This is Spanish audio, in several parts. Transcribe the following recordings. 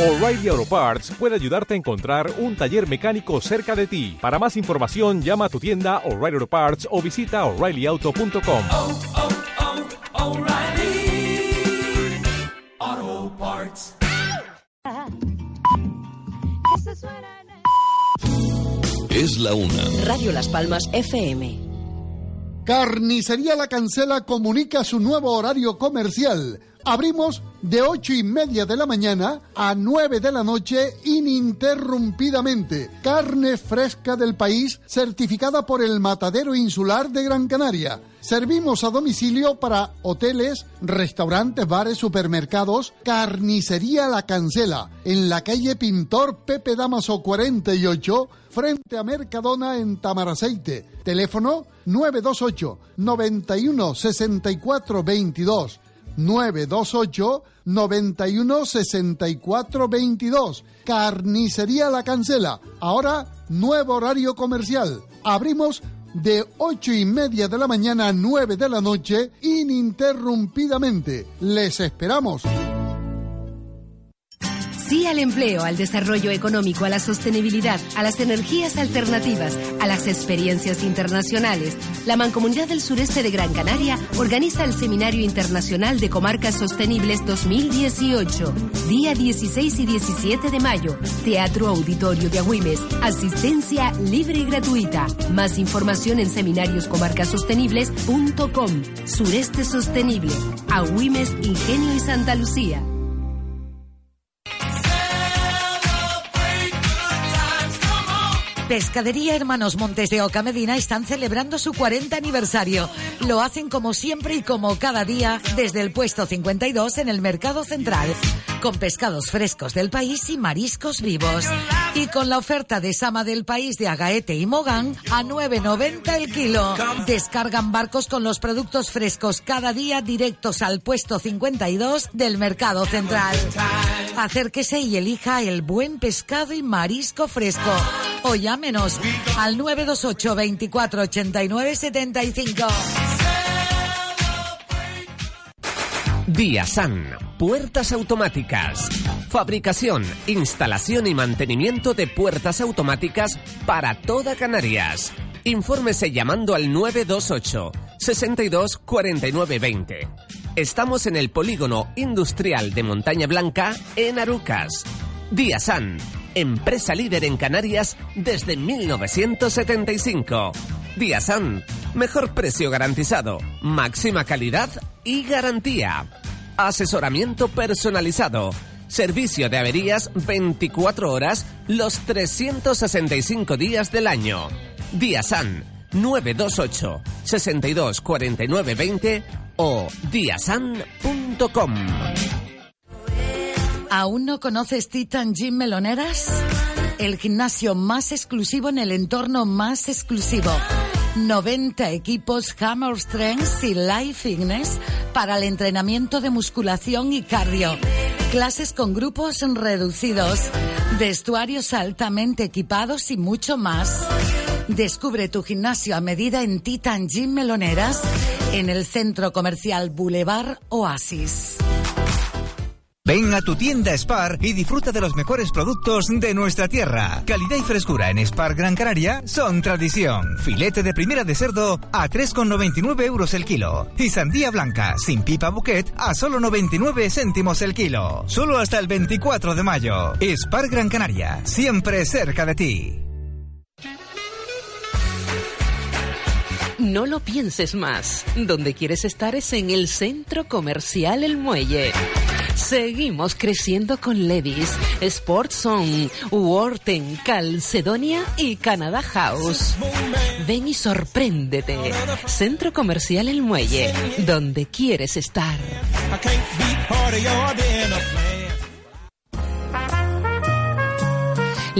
O'Reilly Auto Parts puede ayudarte a encontrar un taller mecánico cerca de ti. Para más información, llama a tu tienda O'Reilly Auto Parts o visita oreillyauto.com. oh, oh, Parts. Es la una. Radio Las Palmas FM. Carnicería La Cancela comunica su nuevo horario comercial. Abrimos de ocho y media de la mañana a 9 de la noche ininterrumpidamente. Carne fresca del país certificada por el Matadero Insular de Gran Canaria. Servimos a domicilio para hoteles, restaurantes, bares, supermercados. Carnicería La Cancela, en la calle Pintor Pepe Damaso 48, frente a Mercadona en Tamaraceite. Teléfono 928 91 64 22. 928 91 64 22. Carnicería La Cancela. Ahora, nuevo horario comercial. Abrimos de ocho y media de la mañana a 9 de la noche ininterrumpidamente. Les esperamos. Sí al empleo, al desarrollo económico, a la sostenibilidad, a las energías alternativas, a las experiencias internacionales. La Mancomunidad del Sureste de Gran Canaria organiza el Seminario Internacional de Comarcas Sostenibles 2018, día 16 y 17 de mayo. Teatro Auditorio de Agüimes. Asistencia libre y gratuita. Más información en seminarioscomarcasostenibles.com. Sureste Sostenible. Agüimes, Ingenio y Santa Lucía. Pescadería Hermanos Montes de Oca Medina están celebrando su 40 aniversario. Lo hacen como siempre y como cada día desde el puesto 52 en el Mercado Central, con pescados frescos del país y mariscos vivos. Y con la oferta de Sama del País de Agaete y Mogán a 9.90 el kilo. Descargan barcos con los productos frescos cada día directos al puesto 52 del Mercado Central. Acérquese y elija el buen pescado y marisco fresco. O llámenos al 928 24 89 75. Diasan, puertas automáticas. Fabricación, instalación y mantenimiento de puertas automáticas para toda Canarias. Infórmese llamando al 928 62 49 20. Estamos en el polígono industrial de Montaña Blanca, en Arucas. Diasan, empresa líder en Canarias desde 1975. Diasan, mejor precio garantizado, máxima calidad y garantía. Asesoramiento personalizado. Servicio de averías 24 horas los 365 días del año. Diasan 928 62 49 20 o diasan.com. ¿Aún no conoces Titan Gym Meloneras? El gimnasio más exclusivo en el entorno más exclusivo. 90 equipos Hammer Strength y Life Fitness para el entrenamiento de musculación y cardio. Clases con grupos reducidos, vestuarios altamente equipados y mucho más. Descubre tu gimnasio a medida en Titan Gym Meloneras en el centro comercial Boulevard Oasis. Ven a tu tienda Spar y disfruta de los mejores productos de nuestra tierra. Calidad y frescura en Spar Gran Canaria son tradición. Filete de primera de cerdo a 3,99 euros el kilo. Y sandía blanca sin pipa bouquet a solo 99 céntimos el kilo. Solo hasta el 24 de mayo. Spar Gran Canaria, siempre cerca de ti. No lo pienses más. Donde quieres estar es en el Centro Comercial El Muelle. Seguimos creciendo con Levis, Sportson, Worten, Calcedonia y Canada House. Ven y sorpréndete. Centro Comercial El Muelle, donde quieres estar.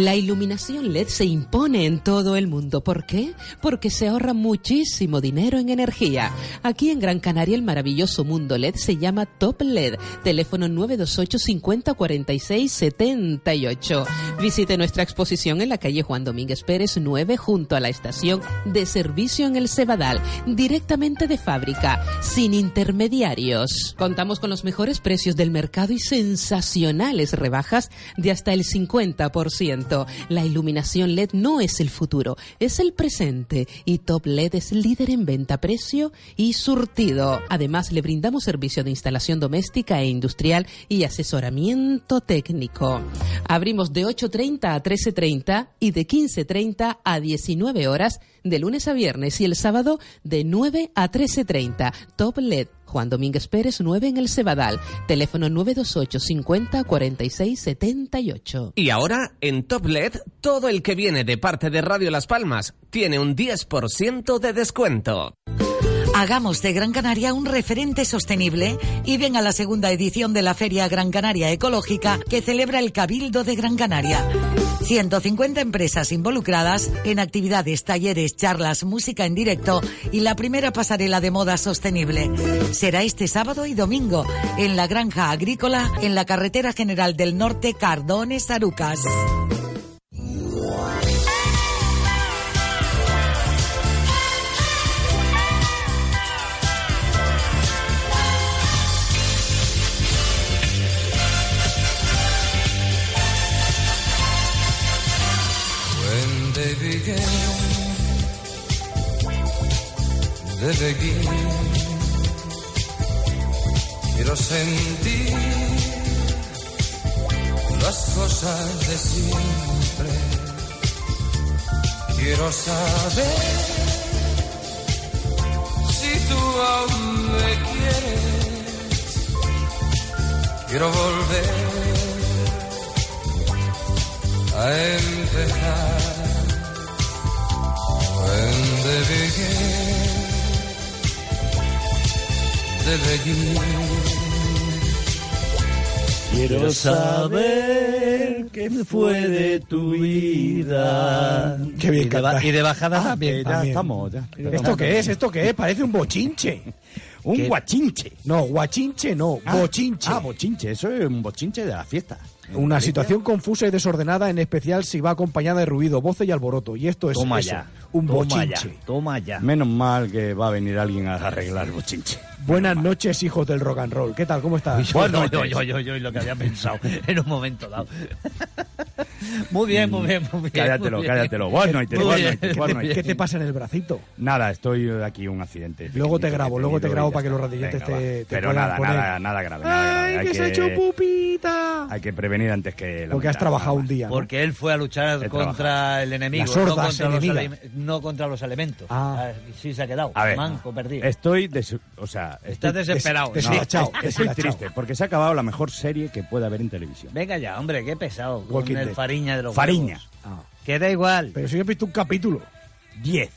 La iluminación LED se impone en todo el mundo. ¿Por qué? Porque se ahorra muchísimo dinero en energía. Aquí en Gran Canaria el maravilloso mundo LED se llama Top LED. Teléfono 928 50 46 78. Visite nuestra exposición en la calle Juan Domínguez Pérez 9 junto a la estación de servicio en el Cebadal, directamente de fábrica, sin intermediarios. Contamos con los mejores precios del mercado y sensacionales rebajas de hasta el 50%. La iluminación LED no es el futuro, es el presente y Top LED es líder en venta, precio y surtido. Además, le brindamos servicio de instalación doméstica e industrial y asesoramiento técnico. Abrimos de 8.30 a 13.30 y de 15.30 a 19 horas de lunes a viernes y el sábado de 9 a 13.30. Top LED. Juan Domínguez Pérez 9 en el Cebadal. Teléfono 928 50 46 78. Y ahora, en Top LED, todo el que viene de parte de Radio Las Palmas tiene un 10% de descuento. Hagamos de Gran Canaria un referente sostenible y ven a la segunda edición de la Feria Gran Canaria Ecológica que celebra el Cabildo de Gran Canaria. 150 empresas involucradas en actividades, talleres, charlas, música en directo y la primera pasarela de moda sostenible. Será este sábado y domingo en la Granja Agrícola en la Carretera General del Norte Cardones Arucas. They begin. Quiero sentir las cosas de siempre. Quiero saber si tú aún me quieres. Quiero volver a empezar. When they begin, they begin. Quiero saber qué fue de tu vida. Qué bien y de, ba- canta. y de bajada Ah, también. ya también. estamos, ya. ¿Esto qué es? ¿Esto qué es? Parece un bochinche. Un ¿Qué? guachinche. No, guachinche no, Ah, bochinche. Ah, bochinche. Eso es un bochinche de la fiesta. Una situación confusa y desordenada, en especial si va acompañada de ruido, voces y alboroto. Y esto es Toma eso, ya. un toma bochinche. ya, toma ya. Menos mal que va a venir alguien a arreglar el bochinche. Buenas noches, hijos del rock and roll. ¿Qué tal? ¿Cómo estás? Bueno, yo, yo, yo, yo, lo que había pensado en un momento dado. muy bien, muy bien, muy bien. Cállatelo, muy bien. cállatelo. Buenas noches. ¿Qué te pasa en el bracito? Nada, estoy aquí un accidente. Luego te grabo, luego te grabo para que los Venga, te- Pero nada, poner. nada, nada grave. ¡Ay, Hay que se ha hecho pupita! Hay que prevenir antes que Porque has trabajado un día, ¿no? Porque él fue a luchar He contra trabajado. el enemigo, Las no contra, los enemigas. alime- no contra los elementos. Ah. sí se ha quedado. A ver, manco, perdido. estoy, o sea, Estás desesperado. des- ¿no? deshilachado, estoy deshilachado. triste porque se ha acabado la mejor serie que puede haber en televisión. Venga ya, hombre, qué pesado. Walking con el Dead. fariña de los Fariña. huevos. Ah. Que da igual. Pero si yo he visto un capítulo, 10.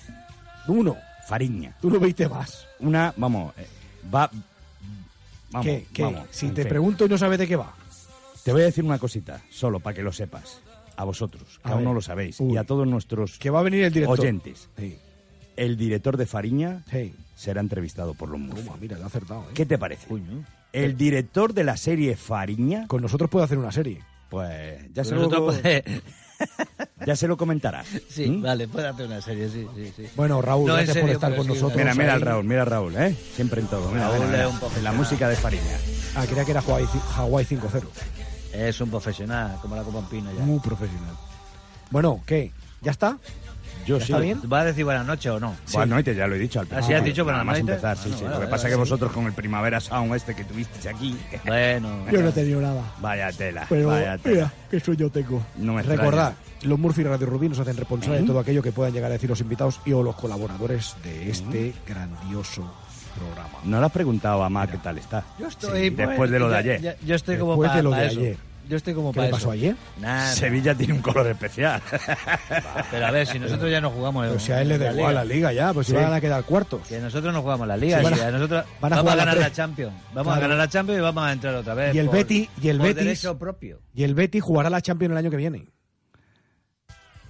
uno, Fariña. tú no viste más. Una, vamos, eh, va. Vamos, ¿Qué? ¿Qué? vamos, si te fin. pregunto y no sabes de qué va. Te voy a decir una cosita, solo para que lo sepas. A vosotros, que A aún ver. no lo sabéis. Uy. Y a todos nuestros Que va a venir el director. oyentes. Sí, El director de Fariña sí. Será entrevistado por los. Toma, mira, le ha acertado. ¿eh? ¿Qué te parece? El director de la serie Fariña, Con nosotros puede hacer una serie. pues ya se, lo, puede- ya se lo comentarás. Sí, ¿Mm? vale, puede hacer una serie, sí, sí, sí. Bueno, Raúl, No, en gracias por estar con sí, nosotros. Mira, mira al. Raúl, mira al Raúl, ¿eh? Siempre en todo. Mira, Raúl mira, mira. profesional. La música de Fariña. Ah, creía que era Hawaii 5-0. Es un profesional, como la Copa Pino ya. Muy profesional. Bueno, ¿qué? ¿Ya está? Yo ¿Ya sí. bien? ¿Va a decir buenas noches o no? Buenas noches, ya lo he dicho al Ah, sí, principio. has dicho buenas Nada más noches. empezar, sí, Bueno, sí. vale, Lo que pasa es que sí. vosotros con el Primavera Sound este que tuvisteis aquí... Bueno. Yo no he tenido nada. Vaya tela, Pero vaya tela. mira, que yo tengo. No me. Recordad, los Murphy y Radio Rubí nos hacen responsables Ujú. de todo aquello que puedan llegar a decir los invitados y o los colaboradores de este grandioso programa. No le has preguntado a Mar qué tal está. Yo estoy. Sí, después de lo de ayer. ya- yo estoy como Después para de lo de ayer. Yo estoy como ¿Qué para le pasó eso. ayer? Nada. Sevilla tiene un color especial. Pero a ver, si nosotros ya no jugamos. Pero si a él le da igual la liga. ya, pues si Sí. van a quedar cuartos. Que nosotros no jugamos la liga. Sí, si van a- a nosotros van a vamos a ganar la Champions. Vamos a ganar la Champions y vamos a entrar otra vez. Y el por- Betty- y el Betis- derecho propio. Y el Betis jugará la Champions el año que viene.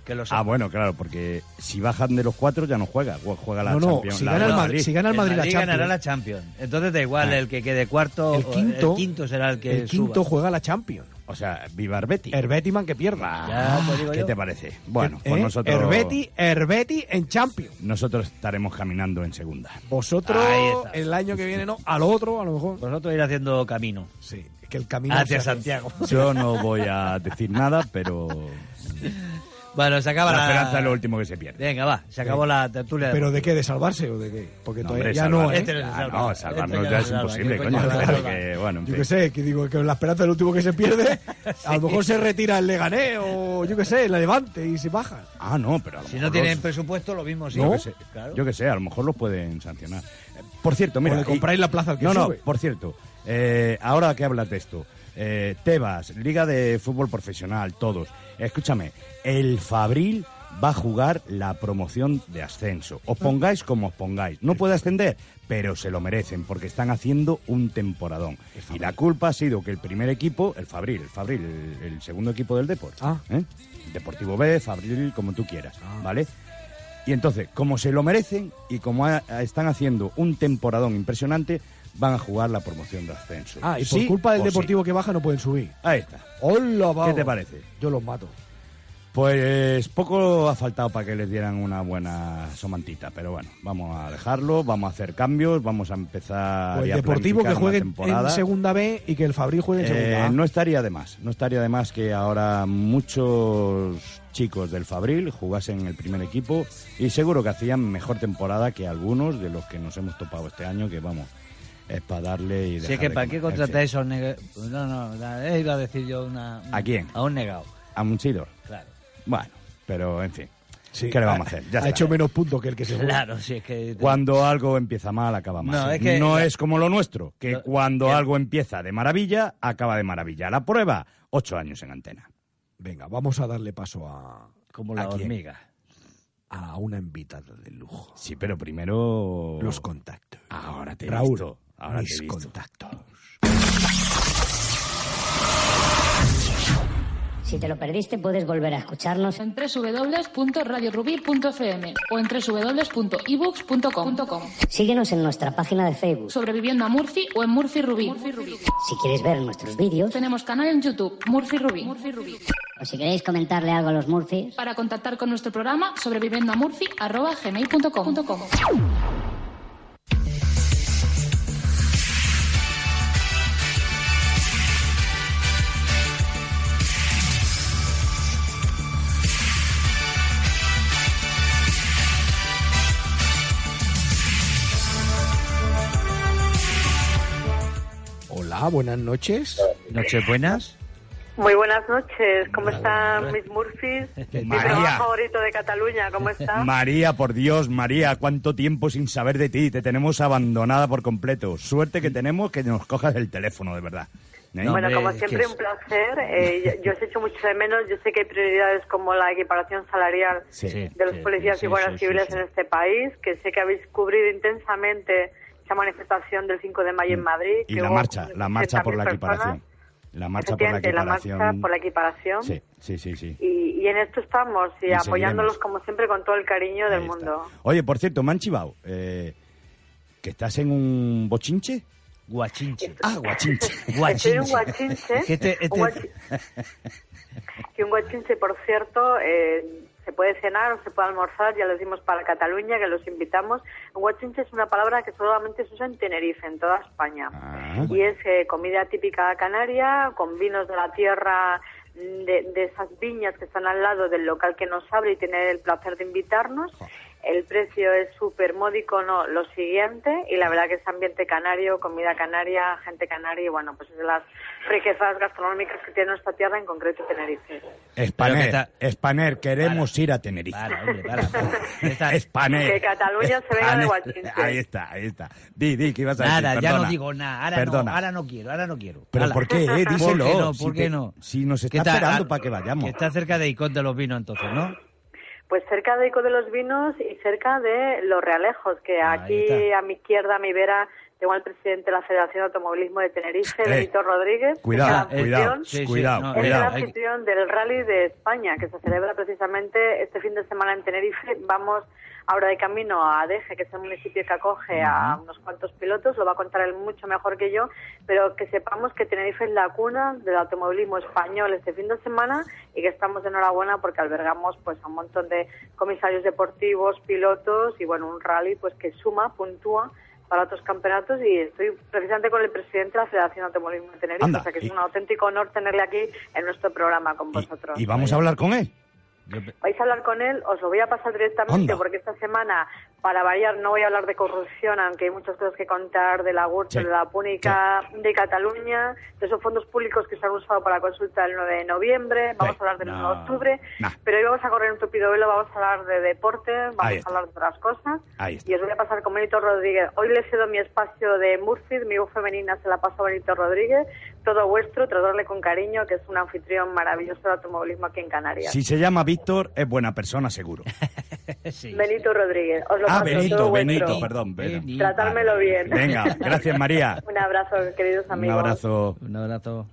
Que los Ah, bueno, claro, porque si bajan de los cuatro ya no juega, jue- juega la No, no, Champions. si la gana el Madrid- si gana el Madrid la Champions. ganará la Champions. Entonces da igual Ah. el que quede cuarto. El o- quinto- el quinto será el que el quinto suba. juega la Champions. O sea, viva Herbeti. Herbetiman que pierda. Ya, digo ¿Qué yo. te parece? Bueno, ¿Eh? pues nosotros, Herbeti, Herbeti en Champions. nosotros estaremos caminando en segunda. Vosotros el año que viene no, al otro a lo mejor. Vosotros ir haciendo camino. Sí, que el camino Hacia Santiago. Yo no voy a decir nada, pero Bueno, se acaba la la... esperanza es lo último que se pierde. Venga, va, se acabó la tertulia. ¿Pero de qué? ¿De salvarse o de qué? Porque No, todavía hombre, ya no, ¿eh? Este no Ah, no, salvarnos Este ya no es salva. imposible, ¿Qué coño. salva? que, bueno, en Yo qué sé, que digo que la esperanza es lo último que se pierde. A lo mejor se retira el Leganés o yo qué sé, el Levante y se baja. Ah, no, pero a lo Si mejor no tienen los- presupuesto, lo mismo sí. Yo que sé, Claro. yo que sé, a lo mejor los pueden sancionar. Eh, Por cierto, mira. o le y- compráis la plaza al que No, no, por cierto, eh, ahora que hablas de esto, eh, Tebas, Liga de Fútbol Profesional, todos. Escúchame, el Fabril va a jugar la promoción de ascenso. Os pongáis como os pongáis. No puede ascender, pero se lo merecen porque están haciendo un temporadón. Y la culpa ha sido que el primer equipo, el Fabril, el Fabril, el, el segundo equipo del Deport, Ah. ¿eh? Deportivo B, Fabril, como tú quieras, ¿vale? Y entonces, como se lo merecen y como ha- están haciendo un temporadón impresionante, van a jugar la promoción de ascenso. Ah, y por Sí culpa del sí. Deportivo que baja no pueden subir. Ahí está. ¡Hola! ¿Qué te parece? Yo los mato. Pues poco ha faltado para que les dieran una buena somantita, pero bueno, vamos a dejarlo, vamos a hacer cambios, vamos a empezar O el a Deportivo que juegue en. Segunda B y que el Fabril juegue en Eh, Segunda A. no estaría de más, no estaría de más que ahora muchos chicos del Fabril jugasen en el primer equipo y seguro que hacían mejor temporada que algunos de los que nos hemos topado este año, que vamos, es para darle y Si es que ¿para qué comer. En contratáis a un negado? No, no, la- eh, iba a decir yo una... ¿A quién? A un negado, A Munchidor. claro. Bueno, pero en fin, Sí. ¿qué le vamos a hacer? Ya ha está. hecho menos puntos que el que se. Claro, si es que... Cuando algo empieza mal, acaba mal. No, es que- es como lo nuestro, que cuando que- algo empieza de maravilla, acaba de maravilla. La prueba, ocho años en antena. Venga, vamos a darle paso a, Como la ¿A hormiga. a una invitada de lujo. Sí, pero primero... Los contactos. Ahora te he Raúl, visto. Ahora mis te contactos. Si te lo perdiste, puedes volver a escucharnos. en www.radiorubí.fm o en www.ebooks.com. Síguenos en nuestra página de Facebook. Sobreviviendo a Murphy o en Murphy Rubí. Si quieres ver nuestros vídeos Tenemos canal en YouTube, Murphy Rubí. o si queréis comentarle algo a los Murphys, Para contactar con nuestro programa, sobreviviendo a Murphy, arroba gmail.com. Hola, buenas noches. Noches buenas. Muy buenas noches, ¿cómo están mis Murphys? Mi favorito de Cataluña, ¿cómo está? María, por Dios, María, cuánto tiempo sin saber de ti. Te tenemos abandonada por completo. Suerte que tenemos que nos cojas el teléfono, de verdad. ¿Eh? Bueno, como siempre, un placer. Eh, yo, os echo mucho de menos. Yo sé que hay prioridades como la equiparación salarial Sí. de los sí, policías sí, y guardias sí, civiles sí, sí. en este país, que sé que habéis cubrido intensamente esa manifestación del 5 de mayo en Madrid. Y que la hubo marcha, la marcha por la 60.000 equiparación. La marcha por la Efectivamente, la equiparación. marcha por la equiparación. Sí, sí, sí, sí. Y, y en esto estamos, y, Y apoyándolos seguiremos. como siempre con todo el cariño del está. mundo. Oye, por cierto, me han chivado. eh, ¿Que estás en un bochinche? Guachinche. Ah, guachinche. Estoy en un guachinche. Que este- este- un guachi- que un guachinche, por cierto, eh, se puede cenar o se puede almorzar, ya lo decimos para Cataluña, que los invitamos. Guachinche es una palabra que solamente se usa en Tenerife, en toda España. Ah. Y es eh, comida típica canaria, con vinos de la tierra, de, de esas viñas que están al lado del local que nos abre y tiene el placer de invitarnos. El precio es súper módico, no, lo siguiente, y la verdad que es ambiente canario, comida canaria, gente canaria, y bueno, pues es de las riquezas gastronómicas que tiene nuestra tierra, en concreto Tenerife. Espaner, que Espaner, queremos ir a Tenerife. Para, hombre, para. para. Espaner. Que Cataluña se venga de guachinche. Ahí está, ahí está. Di, di, ¿qué ibas a Nada, decir? ya Perdona. no digo nada. Ahora Perdona. no, ahora no quiero, ahora no quiero. ¿Pero Hala. por qué, eh? Díselo. ¿Por qué no? Si ¿Por te- qué no? si nos ¿Qué está tal? esperando para que vayamos. Que está cerca de Icón de los Vinos, entonces, ¿no? Pues cerca de Ico de los Vinos y cerca de Los Realejos, que aquí a mi izquierda, a mi vera, tengo al presidente de la Federación de Automovilismo de Tenerife, Eh, Benito Rodríguez. cuidado, que es el cuidado, anfitrión- sí, sí, Cuidado, no, es el anfitrión del Rally de España, que se celebra precisamente este fin de semana en Tenerife. Vamos ahora de camino a Deje, que es el municipio que acoge a unos cuantos pilotos, lo va a contar él mucho mejor que yo, pero que sepamos que Tenerife es la cuna del automovilismo español este fin de semana y que estamos de enhorabuena porque albergamos pues a un montón de comisarios deportivos, pilotos y bueno, un rally pues que suma, puntúa para otros campeonatos y estoy precisamente con el presidente de la Federación de Automovilismo de Tenerife, Anda, o sea que es y- un auténtico honor tenerle aquí en nuestro programa con vosotros. Y vamos a hablar con él. Vais a hablar con él, os lo voy a pasar directamente Anda. porque esta semana, para variar, no voy a hablar de corrupción, aunque hay muchas cosas que contar de la GURT, Sí, de la Púnica de Cataluña, de esos fondos públicos que se han usado para la consulta del 9 de noviembre, vamos a hablar del 1 de octubre, Nah. pero hoy vamos a correr un tupido velo, vamos a hablar de deporte, vamos a hablar de otras cosas. Y os voy a pasar con Benito Rodríguez. Hoy le cedo mi espacio de Murcia, mi voz femenina se la paso a Benito Rodríguez. Todo vuestro, tratarle con cariño, que es un anfitrión maravilloso del automovilismo aquí en Canarias. Si se llama Víctor, es buena persona, seguro. Benito Rodríguez. Os lo Ah, paso, Benito, todo Benito, vuestro. perdón. Tratármelo bien. Venga, gracias, María. un abrazo, queridos Un amigos. abrazo. Un abrazo.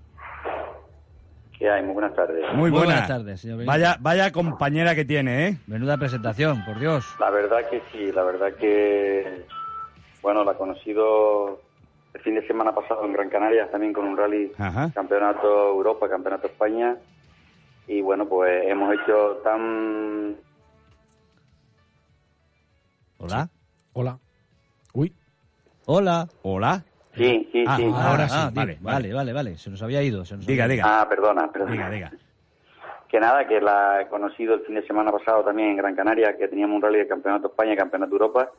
¿Qué hay? Muy buenas tardes. Muy buenas. buenas tardes, señor Benito. Vaya, vaya compañera que tiene, ¿eh? Menuda presentación, por Dios. La verdad que sí, la verdad que, bueno, la he conocido el fin de semana pasado en Gran Canaria, también con un rally, Ajá. campeonato Europa, campeonato España, y bueno, pues hemos hecho tan... Hola. Hola. Uy. Hola. Hola. Sí, sí, Ah, sí. ahora sí. Ah, vale, vale, vale, vale, vale. Se nos había ido. Se nos Diga, había diga. Ah, perdona, perdona. Diga, diga. Que nada, que la he conocido el fin de semana pasado también en Gran Canaria, que teníamos un rally de Campeonato España y Campeonato Europa.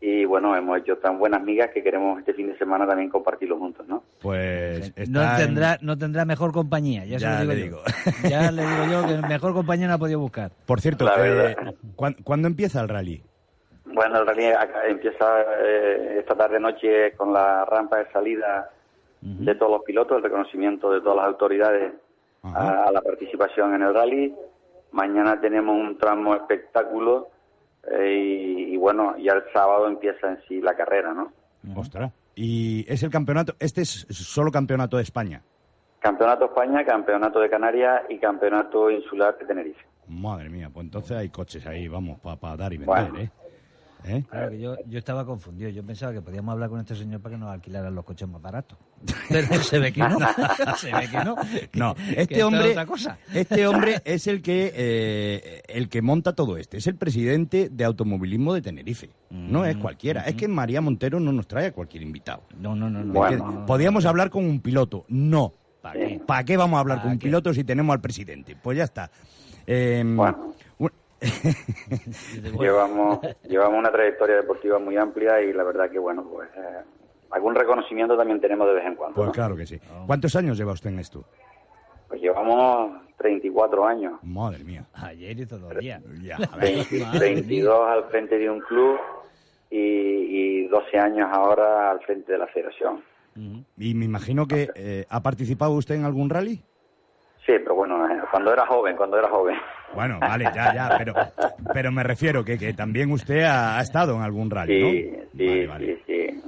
Y bueno, hemos hecho tan buenas migas que queremos este fin de semana también compartirlo juntos, ¿no? Pues No en- tendrá, no tendrá mejor compañía, ya, Ya se lo le digo, yo. Ya le digo yo que mejor compañía no ha podido buscar. Por cierto, La eh, verdad. ¿cuán- ¿cuándo empieza el rally? Bueno, el rally acá empieza eh, esta tarde-noche con la rampa de salida de todos los pilotos, el reconocimiento de todas las autoridades a, a la participación en el rally. Mañana tenemos un tramo espectáculo eh, y, y bueno, ya el sábado empieza en sí la carrera, ¿no? Ostras. Y es el campeonato, este es solo campeonato de España. Campeonato España, Campeonato de Canarias y Campeonato Insular de Tenerife. Madre mía, pues entonces hay coches ahí, vamos, para dar y vender, Bueno. ¿eh? ¿Eh? Claro que yo, yo estaba confundido. Yo pensaba que podíamos hablar con este señor para que nos alquilaran los coches más baratos. Pero se ve que no. se ve que no. No, que este hombre, otra cosa. este hombre es el que eh, el que monta todo este, es el presidente de automovilismo de Tenerife. No es cualquiera, es que María Montero no nos trae a cualquier invitado. No, no, no. no. Bueno. podíamos hablar con un piloto, no. ¿Para qué? ¿Para qué vamos a hablar ¿Pa' con un qué? piloto si tenemos al presidente? Pues ya está. Eh, Bueno. Llevamos, llevamos una trayectoria deportiva muy amplia y la verdad que, bueno, pues eh, algún reconocimiento también tenemos de vez en cuando. pues ¿no? claro que sí. ¿Cuántos años lleva usted en esto? Pues llevamos 34 años, Madre mía. Ayer y todo el día. Ya, 20 Madre 22 al frente de un club y, y 12 años ahora al frente de la federación. Y me imagino que eh, ha participado usted en algún rally. Sí, pero bueno, eh, cuando era joven, cuando era joven. Bueno, vale, ya, ya, pero, pero me refiero que, que también usted ha, ha estado en algún rally, ¿no? sí, Vale, vale. sí, sí.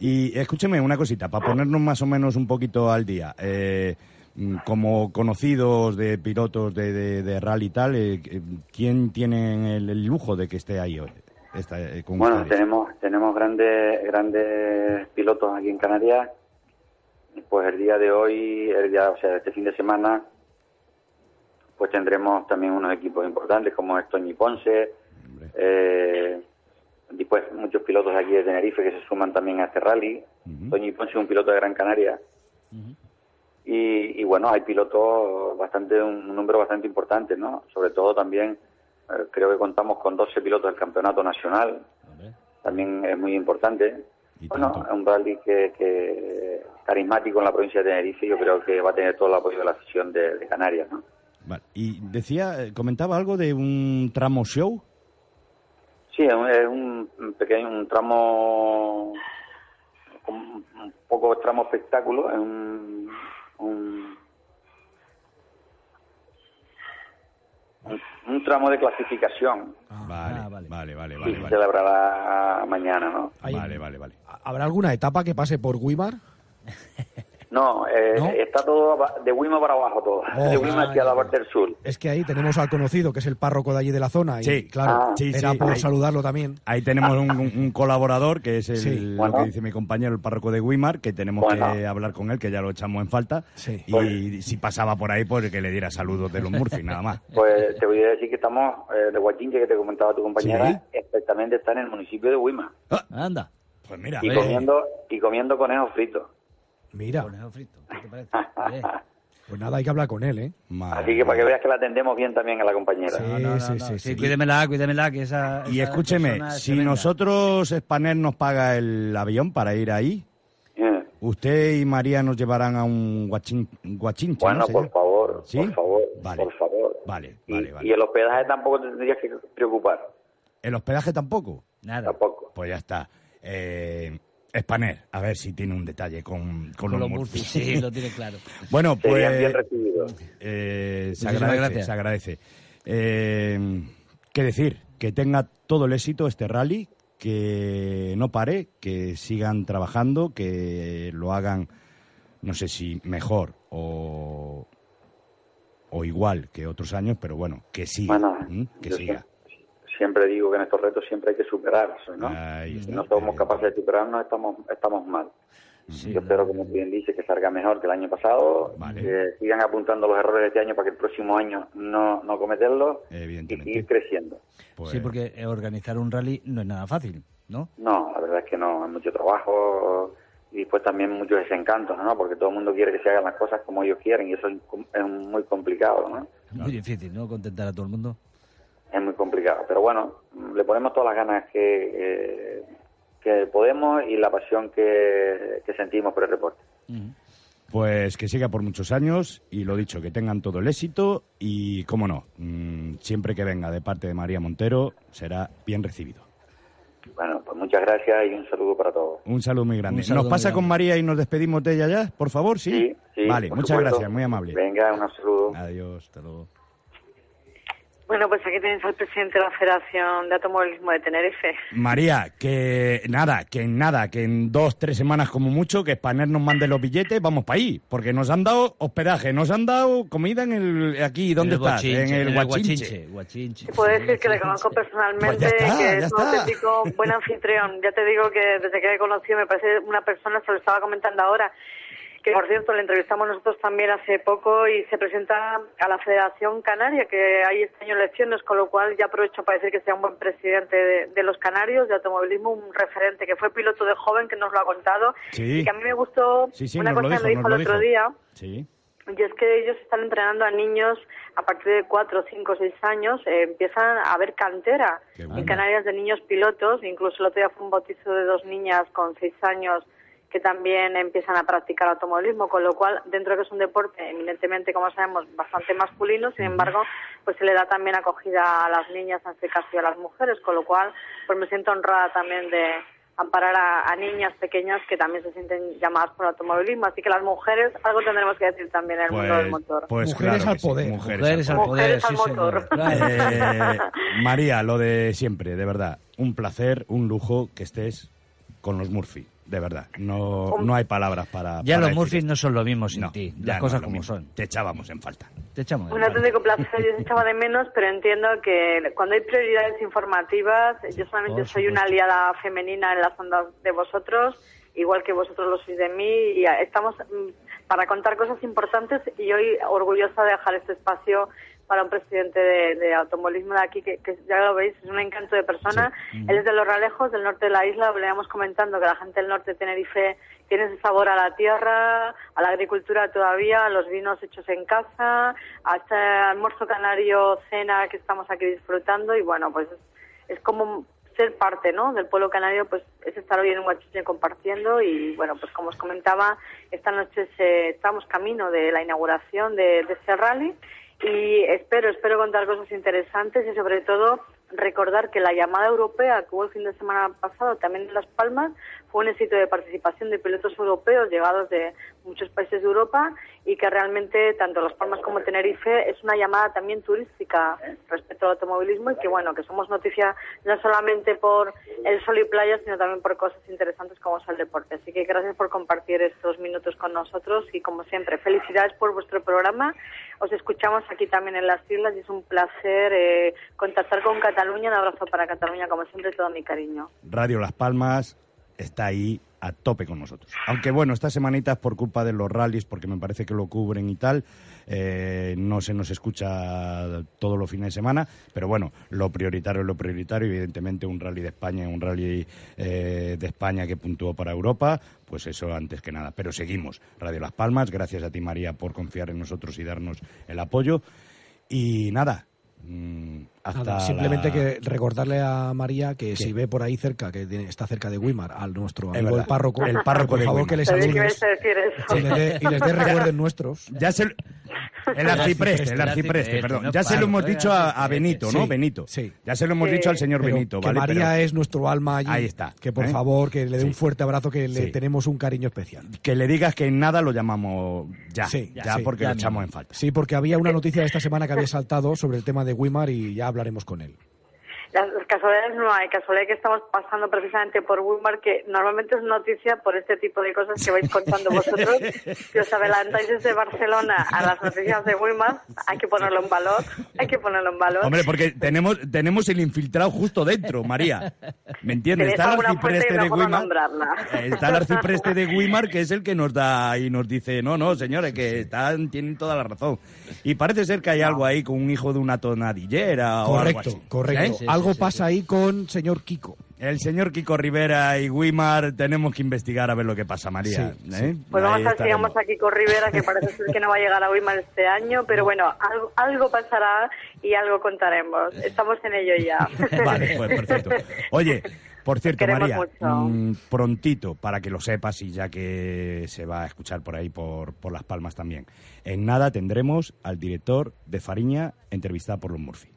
Y escúcheme una cosita, para ponernos más o menos un poquito al día. eh, mm, como conocidos de pilotos de, de- de rally y tal, eh, eh, ¿quién tiene el, el lujo de que esté ahí hoy? Esta, eh, con Bueno, ustedes? tenemos tenemos grandes grandes pilotos aquí en Canarias. Pues el día de hoy, el día, o sea, este fin de semana, pues tendremos también unos equipos importantes como es Toñi Ponce, eh, después muchos pilotos aquí de Tenerife que se suman también a este rally. Toñi Ponce es un piloto de Gran Canaria. Y, y bueno, hay pilotos bastante, un número bastante importante, ¿no? Sobre todo también eh, creo que contamos con 12 pilotos del campeonato nacional. También es muy importante. Bueno, es un rally que, que carismático en la provincia de Tenerife. Yo creo que va a tener todo el apoyo de la afición de, de Canarias, ¿no? Vale. Y decía, eh, comentaba algo de un tramo show. Sí, es un, pequeño un tramo, un poco tramo espectáculo, es un, un, tramo de clasificación. Vale, Ah, vale. Vale, vale, y vale. se vale. celebrará mañana, ¿no? Vale, vale, vale. ¿Habrá alguna etapa que pase por Weimar? No, eh, ¿No? está todo de Wima para abajo todo. Oh. de Wima hacia la parte del sur. Es que ahí tenemos al conocido, que es el párroco de allí de la zona. Y, Sí, claro, Ah. sí, era sí, por ahí- saludarlo también. Ahí tenemos un, un- colaborador que es el, Sí. lo Bueno. que dice mi compañero, el párroco de Guimar, que tenemos Bueno. que hablar con él, que ya lo echamos en falta. Sí. Y si pasaba por ahí, pues que le diera saludos de los Murphy, nada más. Pues te voy a decir que estamos eh, de Guachinche, que te comentaba tu compañera, Sí. exactamente está en el municipio de Wima. Anda. Pues mira, Y comiendo, y comiendo conejos fritos. Mira, Conejo frito. ¿Qué te parece? Eh, pues nada, hay que hablar con él, ¿eh? madre Así que para que veas que la atendemos bien también a la compañera. Sí, no, no, no, sí, no. sí, sí. cuídemela, cuídemela, que esa. Y esa escúcheme, es si tremenda. nosotros, Spanair, nos paga el avión para ir ahí, Eh, usted y María nos llevarán a un guachin, guachinche, Bueno, ¿no? ¿Se por favor, ¿Sí? por favor, Vale. por favor. Vale, Y, vale, vale. y el hospedaje tampoco te tendrías que preocupar. ¿El hospedaje tampoco? Nada. Tampoco. Pues ya está. Eh, Spanair, a ver si tiene un detalle con, con, Con los Murphy. Sí, lo tiene claro. Bueno, Serían bien pues recibidos. eh, se agradece, gracias. se agradece. Eh, ¿Qué decir? Que tenga todo el éxito este rally, que no pare, que sigan trabajando, que lo hagan, no sé si mejor o, o igual que otros años, pero bueno, que siga, que siga. Siempre digo que en estos retos siempre hay que superarse, ¿no? Ahí Si está. no somos capaces de superarnos, estamos, estamos mal. Sí, Yo espero, como bien dice, que salga mejor que el año pasado, Vale. que sigan apuntando los errores de este año para que el próximo año no, no cometerlos y seguir creciendo. Pues, Sí, porque organizar un rally no es nada fácil, ¿no? No, la verdad es que no, hay mucho trabajo y después también muchos desencantos, ¿no? Porque todo el mundo quiere que se hagan las cosas como ellos quieren y eso es, muy complicado, ¿no? Es muy difícil, ¿no? Contentar a todo el mundo. Es muy complicado. Pero bueno, le ponemos todas las ganas que, eh, que podemos y la pasión que, que sentimos por el deporte. Pues que siga por muchos años y lo dicho, que tengan todo el éxito y, cómo no, mm, siempre que venga de parte de María Montero será bien recibido. Bueno, pues muchas gracias y un saludo para todos. Un saludo muy grande. Saludo ¿Nos pasa con. María y nos despedimos de ella ya, por favor? Sí. Sí, sí, Vale, muchas supuesto. gracias, muy amable. Venga, un saludo. Adiós, hasta luego. Bueno, pues aquí tenéis al presidente de la Federación de Automovilismo de Tenerife. María, que nada, que en nada, que en dos, tres semanas como mucho, que Spanair nos mande los billetes, vamos para ahí, porque nos han dado hospedaje, nos han dado comida en el aquí, ¿dónde En el estás? Guachinche, en el Guachinche. Guachinche. Puedo decir que le conozco personalmente, Pues ya está, que ya es un auténtico buen anfitrión. Ya te digo que desde que le he conocido me parece una persona, se lo estaba comentando ahora, que por cierto le entrevistamos nosotros también hace poco y se presenta a la Federación Canaria, que hay este año elecciones, con lo cual ya aprovecho para decir que sea un buen presidente de, de los canarios, de automovilismo, un referente, que fue piloto de joven, que nos lo ha contado, Sí. y que a mí me gustó Sí, sí, una cosa que me dijo el otro dijo. día, Sí. y es que ellos están entrenando a niños a partir de 4, 5, 6 años, eh, empiezan a haber cantera en. Canarias de niños pilotos, incluso el otro día fue un bautizo de dos niñas con 6 años que también empiezan a practicar automovilismo, con lo cual, dentro de que es un deporte eminentemente, como sabemos, bastante masculino, sin embargo, pues se le da también acogida a las niñas, en este caso, y a las mujeres, con lo cual, pues me siento honrada también de amparar a, a niñas pequeñas que también se sienten llamadas por automovilismo. Así que las mujeres, algo tendremos que decir también en el mundo del motor. pues Mujeres claro al que sí, poder. Mujeres, Mujeres al poder. poder, Mujeres al sí, motor. Eh, María, lo de siempre, de verdad. Un placer, un lujo que estés con los Murphy, de verdad. No, no hay palabras para. Ya para los decir Murphys no son lo mismo sin No, ti. ya Las cosas como mismo. son. Te echábamos en falta. Te echamos de Un auténtico placer, yo se echaba de menos, pero entiendo que cuando hay prioridades informativas, yo solamente soy una aliada femenina en las ondas de vosotros, igual que vosotros lo sois de mí, y estamos mm, para contar cosas importantes y hoy orgullosa de dejar este espacio para un presidente de, de automovilismo de aquí, que, que ya lo veis, es un encanto de persona. Él es de Los Ralejos, del norte de la isla, veníamos comentando que la gente del norte de Tenerife tiene ese sabor a la tierra, a la agricultura todavía, a los vinos hechos en casa, a este almuerzo canario, cena que estamos aquí disfrutando y bueno, pues es, es como ser parte ¿no? del pueblo canario, pues es estar hoy en un Guachiche compartiendo y bueno, pues como os comentaba, esta noche se- estamos camino de la inauguración de, de este rally y espero, espero contar cosas interesantes y sobre todo recordar que la llamada europea que hubo el fin de semana pasado también en Las Palmas fue un éxito de participación de pilotos europeos llegados de muchos países de Europa y que realmente tanto Las Palmas como Tenerife es una llamada también turística respecto al automovilismo y que bueno, que somos noticia no solamente por el sol y playa, sino también por cosas interesantes como es el deporte. Así que gracias por compartir estos minutos con nosotros y como siempre, felicidades por vuestro programa. Os escuchamos aquí también en las islas y es un placer eh, contactar con Cataluña. Un abrazo para Cataluña, como siempre, todo mi cariño. Radio Las Palmas está ahí a tope con nosotros. Aunque bueno, estas semanitas por culpa de los rallies, porque me parece que lo cubren y tal, eh, no se nos escucha todos los fines de semana, pero bueno, lo prioritario es lo prioritario, evidentemente un rally de España, un rally eh, de España que puntuó para Europa, pues eso antes que nada. Pero seguimos, Radio Las Palmas, gracias a ti María por confiar en nosotros y darnos el apoyo. Y nada, mm, Nada, simplemente la- que recordarle a María que si ve por ahí cerca, que tiene- está cerca de Weimar, al nuestro Es amigo el párroco, El párroco por de favor Weimar. que le Sabía que saludes y les dé, y les dé recuerdos nuestros. Ya se, el arcipreste, el arcipreste, perdón. Ya se lo hemos dicho a, a Benito, ¿no? Sí, Benito. sí. Ya se lo hemos Sí. dicho al señor Pero Benito, que ¿vale? María Pero es nuestro alma allí. Ahí está, Que por ¿eh? favor, que le dé un fuerte abrazo, que le Sí. tenemos un cariño especial. que le digas que en nada lo llamamos ya, Sí, ya, sí, porque ya lo mismo. echamos en falta. Sí, porque había una noticia esta semana que había saltado sobre el tema de Weimar y ya hablaremos con él. Las las casualidades no hay, casualidad que estamos pasando precisamente por Wilmar, que normalmente es noticia por este tipo de cosas que vais contando vosotros, que os adelantáis desde Barcelona a las noticias de Wilmar, hay que ponerlo en valor, hay que ponerlo en valor. Hombre, porque tenemos, tenemos el infiltrado justo dentro, María. ¿Me entiendes? Tenéis Está el arcipreste de. Eh, Está el arcipreste de Weimar, que es el que nos da y nos dice, no, no, señores, que están, tienen toda la razón. Y parece ser que hay algo ahí con un hijo de una tonadillera o algo Correcto, así. correcto. ¿Eh? Algo pasa ahí con señor Kiko. El señor Kiko Rivera y Weimar tenemos que investigar a ver lo que pasa, María. Sí, ¿eh? Pues vamos Ahí a ver si llegamos aquí con Rivera, que parece ser que no va a llegar a Weimar este año, pero bueno, algo, algo pasará y algo contaremos. Estamos en ello ya. Vale, pues perfecto. Oye, por cierto, María, mucho. mm, prontito, para que lo sepas y ya que se va a escuchar por ahí, por, por Las Palmas también, en nada tendremos al director de Fariña entrevistada por los Murphy.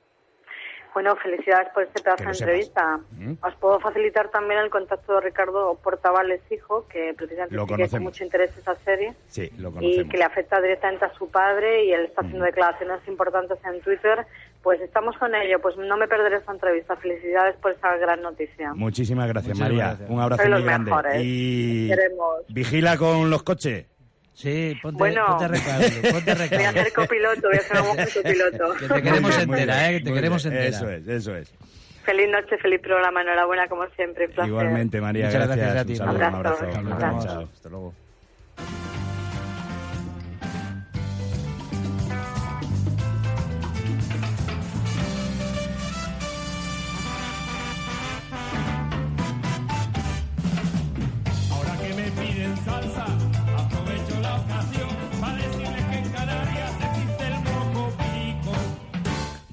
Bueno, felicidades por este pedazo de entrevista. ¿Mm? Os puedo facilitar también el contacto de Ricardo Portavales, hijo, que precisamente Lo conocemos. mucho interés esa serie Sí, lo y que le afecta directamente a su padre y él está haciendo declaraciones importantes en Twitter. Pues estamos con ello, pues no me perderé esta entrevista. Felicidades por esa gran noticia. Muchísimas gracias, Muchísimas María. gracias. Un abrazo Sois muy los grande. mejores. Y Queremos. vigila con los coches. Sí, ponte, Bueno. ponte ponte Voy a ser copiloto, voy a ser un copiloto. Que te queremos entera, bien, eh, que te queremos bien. entera. Eso es, eso es. Feliz noche, feliz programa. Enhorabuena, como siempre. Un placer. Igualmente, María, Muchas gracias. gracias a ti, Un saludo, un abrazo. Abrazo. Chao, Abrazo. chao. Hasta luego.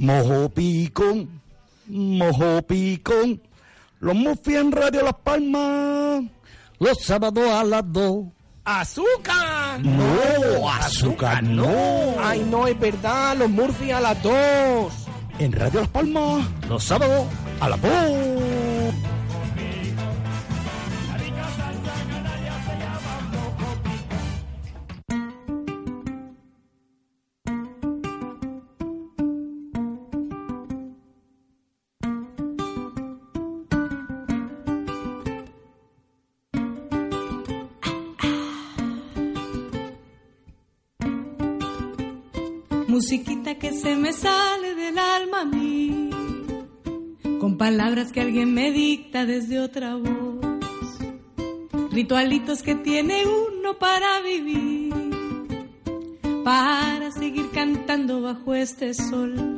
Mojo picón, mojo picón. Los Murphy en Radio Las Palmas. Los sábados a las dos. ¡Azúcar! No, azúcar no. Ay, no, es verdad, los Murphy a las dos. En Radio Las Palmas. Los sábados a las dos. Musiquita que se me sale del alma a mí, con palabras que alguien me dicta desde otra voz, ritualitos que tiene uno para vivir, para seguir cantando bajo este sol.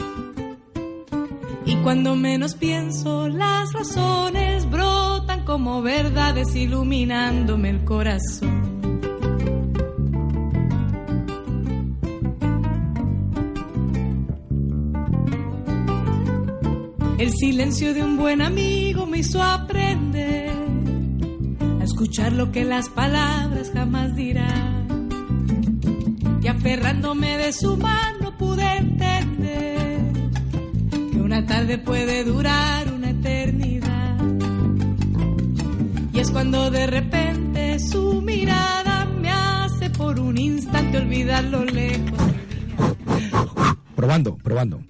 Y cuando menos pienso, las razones brotan como verdades iluminándome el corazón. El silencio de un buen amigo me hizo aprender a escuchar lo que las palabras jamás dirán. Y aferrándome de su mano pude entender que una tarde puede durar una eternidad. Y es cuando de repente su mirada me hace por un instante olvidar lo lejos. Probando, probando.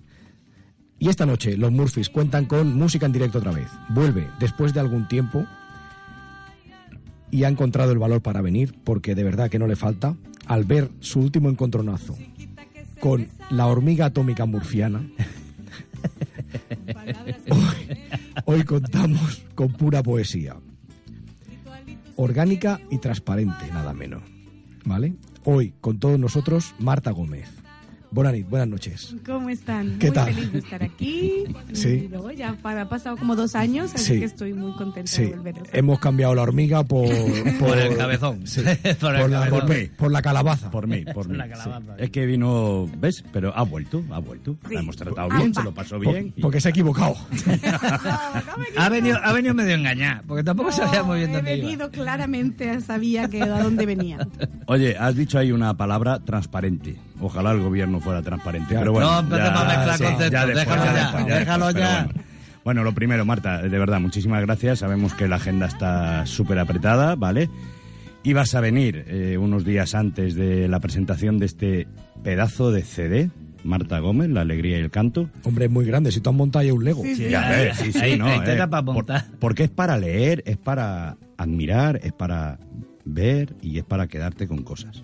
Y esta noche los Murphys cuentan con música en directo otra vez. Vuelve después de algún tiempo y ha encontrado el valor para venir porque de verdad que no le falta al ver su último encontronazo con la hormiga atómica murciana. hoy, hoy contamos con pura poesía. Orgánica y transparente, nada menos. ¿Vale? Hoy con todos nosotros Marta Gómez. Buenas, buenas noches. ¿Cómo están? ¿Qué muy tal? feliz de estar aquí. Sí. Y luego ya pa- ha pasado como dos años, así Sí. que estoy muy contenta Sí, de volver. a estar. hemos cambiado la hormiga por, Por el cabezón. Sí, Por por, el la, cabezón. por mí, por la calabaza. Por mí, por mí. La sí. calabaza. Es que vino, ¿ves? Pero ha vuelto, ha vuelto. La hemos tratado bien, se lo pasó bien. Por- porque se ha equivocado. Ha venido, ha venido medio engañado, porque tampoco sabía muy bien He dónde iba. venido claramente, sabía que a dónde venía. Oye, has dicho ahí una palabra transparente. Ojalá el gobierno fuera transparente. Pero bueno, No empecemos a mezclar sí, conceptos, después, déjalo ya, después, déjalo después, ya. Bueno. Bueno, lo primero, Marta, de verdad, muchísimas gracias. Sabemos que la agenda está súper apretada, ¿vale? Ibas a venir eh, unos días antes de la presentación de este pedazo de CD, Marta Gómez, La Alegría y el Canto. Hombre, es muy grande. Si tú has montado ya un Lego. Sí, sí. Ya ves, sí, sí, Ahí- no, ahí eh, por- porque es para leer, es para admirar, es para ver y es para quedarte con cosas.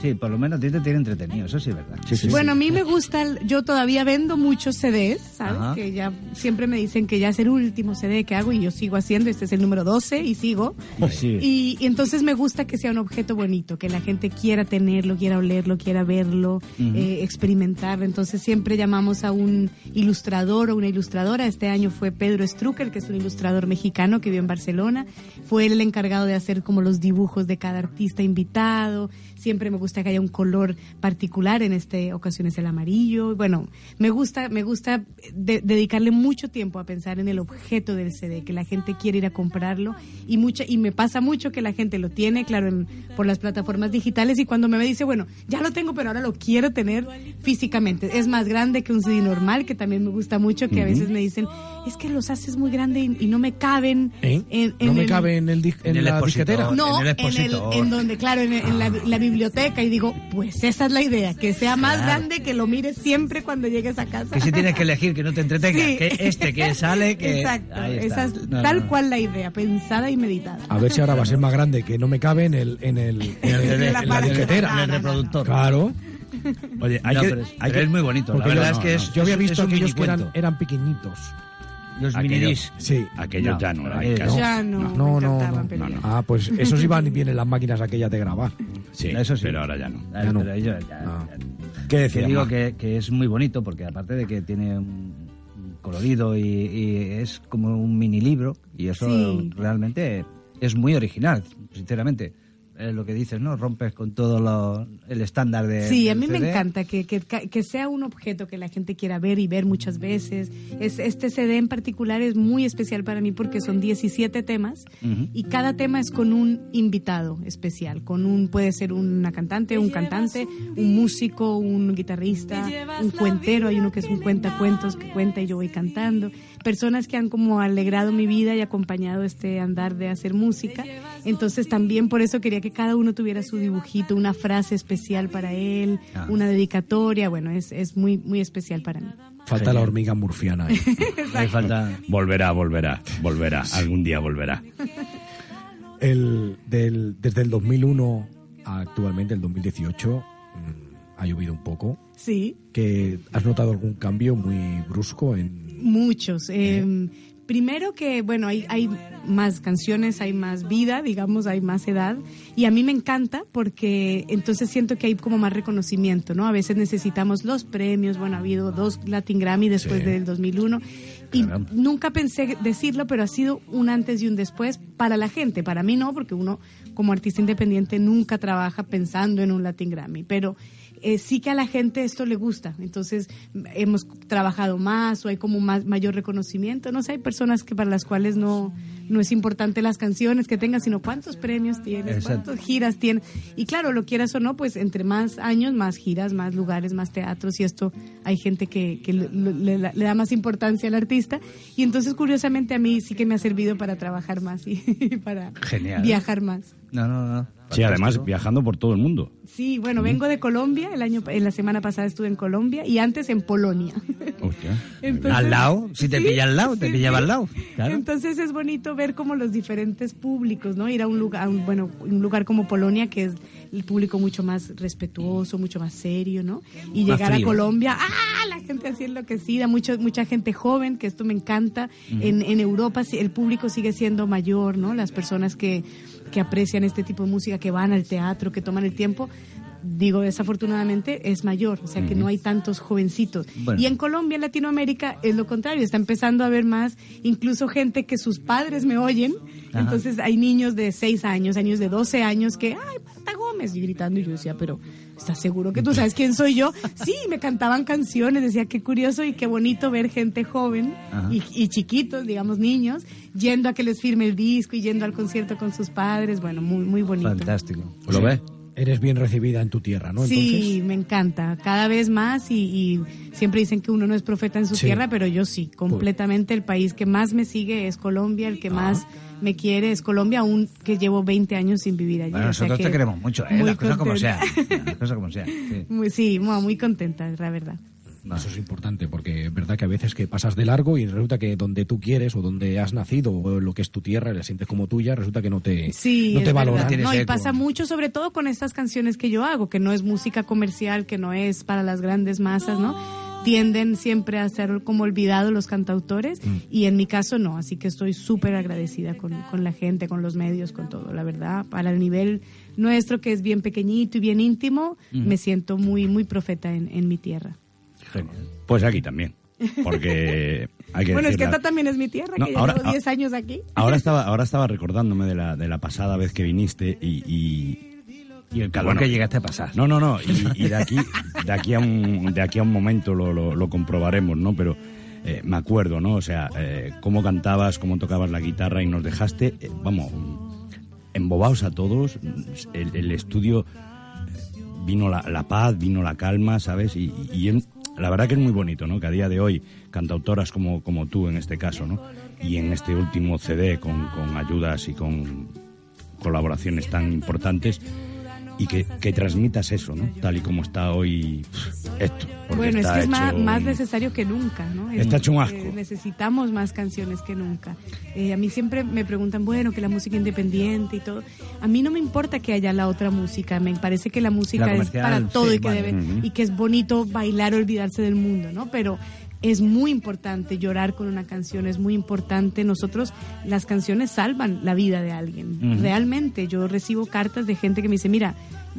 Sí, por lo menos a ti te tiene entretenido, eso sí es verdad. Bueno, a mí me gusta, el- yo todavía vendo muchos CDs, ¿sabes? Ajá. Que ya siempre me dicen que ya es el último CD que hago y yo sigo haciendo, este es el número 12 y sigo. Sí. Y, y entonces me gusta que sea un objeto bonito, que la gente quiera tenerlo, quiera olerlo, quiera verlo, eh, experimentarlo. Entonces siempre llamamos a un ilustrador o una ilustradora. Este año fue Pedro Strucker, que es un ilustrador mexicano que vive en Barcelona. Fue él el encargado de hacer como los dibujos de cada artista invitado. Siempre me gusta que haya un color particular, en esta ocasión es el amarillo. Bueno, me gusta, me gusta de- dedicarle mucho tiempo a pensar en el objeto del CD, que la gente quiere ir a comprarlo y mucha, y me pasa mucho que la gente lo tiene, claro, en- por las plataformas digitales y cuando me dice, bueno, ya lo tengo, pero ahora lo quiero tener físicamente. Es más grande que un CD normal, que también me gusta mucho, que a veces me dicen, es que los haces muy grande y, y no me caben ¿Eh? en, no en me el- cabe en, el, en, En la disquetera. no, en el en, expositor. en donde, claro, en, en la, la biblioteca. Y digo, pues esa es la idea, que sea más Claro. grande, que lo mires siempre cuando llegues a casa. Que si tienes que elegir, que no te entretenga, Sí. que este que sale, que... Exacto, Ahí está. esa es No, tal no. cual la idea, pensada y meditada. A ver si ahora va a ser más grande, que no me cabe en, el, en, el, en, el- En en la disquetera. No, el reproductor. Claro. Oye, hay No, que, pero es, hay pero que- es muy bonito. La verdad yo- es que no, es... Yo había visto es aquellos que eran, eran pequeñitos. Los aquellos- minidisc. Sí. Aquellos No, ya no, hay caso. Ya no, No, me no, no. Ah, pues esos iban bien en las máquinas aquellas de grabar. Sí, Eso sí. pero ahora ya no. Ay, Ya no. pero ellos ya- Ah. ya- ¿Qué Que decías, digo que, que es muy bonito porque aparte de que tiene un un colorido y, y es como un mini libro y eso Sí. realmente es muy original, sinceramente. Lo que dices, ¿no? Rompes con todo lo, el estándar de. Sí, a mí me encanta que, que, que sea un objeto que la gente quiera ver y ver muchas veces. Es, este CD en particular es muy especial para mí porque son 17 temas y cada tema es con un invitado especial, con un puede ser una cantante, un cantante, un músico, un guitarrista, un cuentero, hay uno que es un cuentacuentos que cuenta y yo voy cantando, personas que han como alegrado mi vida y acompañado este andar de hacer música. Entonces también por eso quería que cada uno tuviera su dibujito, una frase especial para él, Ah. una dedicatoria, bueno, es, es muy muy especial para mí. Falta la hormiga murciana. ahí. Le falta. Volverá, volverá, volverá. Algún día volverá. El, del, desde el 2001 a actualmente, el 2018, mm, ha llovido un poco. Sí. que ¿Has notado algún cambio muy brusco en...? Muchos. Eh, primero que, bueno, hay, hay más canciones, hay más vida, digamos, hay más edad. Y a mí me encanta porque entonces siento que hay como más reconocimiento, ¿no? A veces necesitamos los premios. Bueno, ha habido dos Latin Grammy después Sí. del 2001. Y nunca pensé decirlo, pero ha sido un antes y un después para la gente. Para mí no, porque uno como artista independiente nunca trabaja pensando en un Latin Grammy. Pero eh, sí que a la gente esto le gusta. Entonces hemos trabajado más o hay como más mayor reconocimiento. No sé, hay personas que para las cuales no, no es importante las canciones que tengas, sino cuántos premios tienes, Exacto. cuántas giras tienes. Y claro, lo quieras o no, pues entre más años, más giras, más lugares, más teatros y esto hay gente que, que le, le- le da más importancia al artista. Y entonces, curiosamente, a mí sí que me ha servido para trabajar más y para Genial. viajar más. No, no, no. Sí, además viajando por todo el mundo. Sí, bueno, vengo de Colombia, el año, en la semana pasada estuve en Colombia y antes en Polonia. Entonces- al lado, si te Sí, pilla al lado, te sí, pillaba sí. al lado. Claro. Entonces es bonito ver como los diferentes públicos, ¿no? Ir a un lugar, a un- bueno, un lugar como Polonia que es el público mucho más respetuoso, mucho más serio, ¿no? Y Más llegar a. Colombia, ¡ah! La gente así enloquecida, mucho, mucha gente joven, que esto me encanta. En, en Europa el público sigue siendo mayor, ¿no? Las personas que, que aprecian este tipo de música, que van al teatro, que toman el tiempo. Digo, desafortunadamente es mayor, o sea que no hay tantos jovencitos. Bueno. Y en Colombia, en Latinoamérica, es lo contrario, está empezando a haber más, incluso gente que sus padres me oyen, Ajá. entonces hay niños de 6 años, hay niños de 12 años que, ay, Marta Gómez, y gritando, y yo decía, pero, ¿estás seguro que tú sabes quién soy yo? Sí, me cantaban canciones, decía, qué curioso y qué bonito ver gente joven y, y chiquitos, digamos, niños, yendo a que les firme el disco y yendo al concierto con sus padres, bueno, muy, muy bonito. Fantástico. ¿Lo ves? Eres bien recibida en tu tierra, ¿no? Sí, me encanta, cada vez más y, y siempre dicen que uno no es profeta en su Sí. tierra, pero yo sí, completamente el país que más me sigue es Colombia, el que Ah. más me quiere es Colombia, aún que llevo 20 años sin vivir allí. Bueno, o sea nosotros que te queremos mucho, ¿eh? Las cosas como sean. Las cosas como sean. sí. Muy, sí, muy, muy contenta, la verdad. Eso es importante porque es verdad que a veces que pasas de largo y resulta que donde tú quieres o donde has nacido o lo que es tu tierra y la sientes como tuya, resulta que no te, Sí, no te valoran. No, y pasa mucho, sobre todo con estas canciones que yo hago, que no es música comercial, que no es para las grandes masas, ¿no? Tienden siempre a ser como olvidados los cantautores Mm. y en mi caso no, así que estoy súper agradecida con, con la gente, con los medios, con todo, la verdad, para el nivel nuestro que es bien pequeñito y bien íntimo, Mm. me siento muy, muy profeta en, en mi tierra. Pues aquí también. Porque hay que bueno, es que esta también es mi tierra, No, que ya ahora- llevo ah, 10 años aquí. Ahora estaba, ahora estaba recordándome de la, de la pasada vez que viniste y... y Y el calor que llegaste a pasar. No, no, no. Y, y de aquí, de aquí a un, de aquí a un momento lo, lo, lo comprobaremos, ¿no? Pero eh, me acuerdo, ¿no? O sea, eh, cómo cantabas, cómo tocabas la guitarra y nos dejaste, eh, vamos, embobados a todos. El, el estudio vino la, la paz, vino la calma, ¿sabes? Y, y la verdad que es muy bonito, ¿no? Que a día de hoy, cantautoras como, como tú en este caso, ¿no? Y en este último CD con, con ayudas y con colaboraciones tan importantes y que, que transmitas eso, ¿no? Tal y como está hoy esto. Bueno, es que es más, necesario que nunca, ¿no? Es- Está hecho un asco. eh, necesitamos más canciones que nunca. Eh, a mí siempre me preguntan, bueno, que la música independiente y todo. A mí no me importa que haya la otra música, me parece que la música La es para todo sí, y, que vale. debe, y que es bonito bailar, olvidarse del mundo, ¿no? Pero es muy importante llorar con una canción, es muy importante. Nosotros, las canciones salvan la vida de alguien. Realmente, yo recibo cartas de gente que me dice, mira,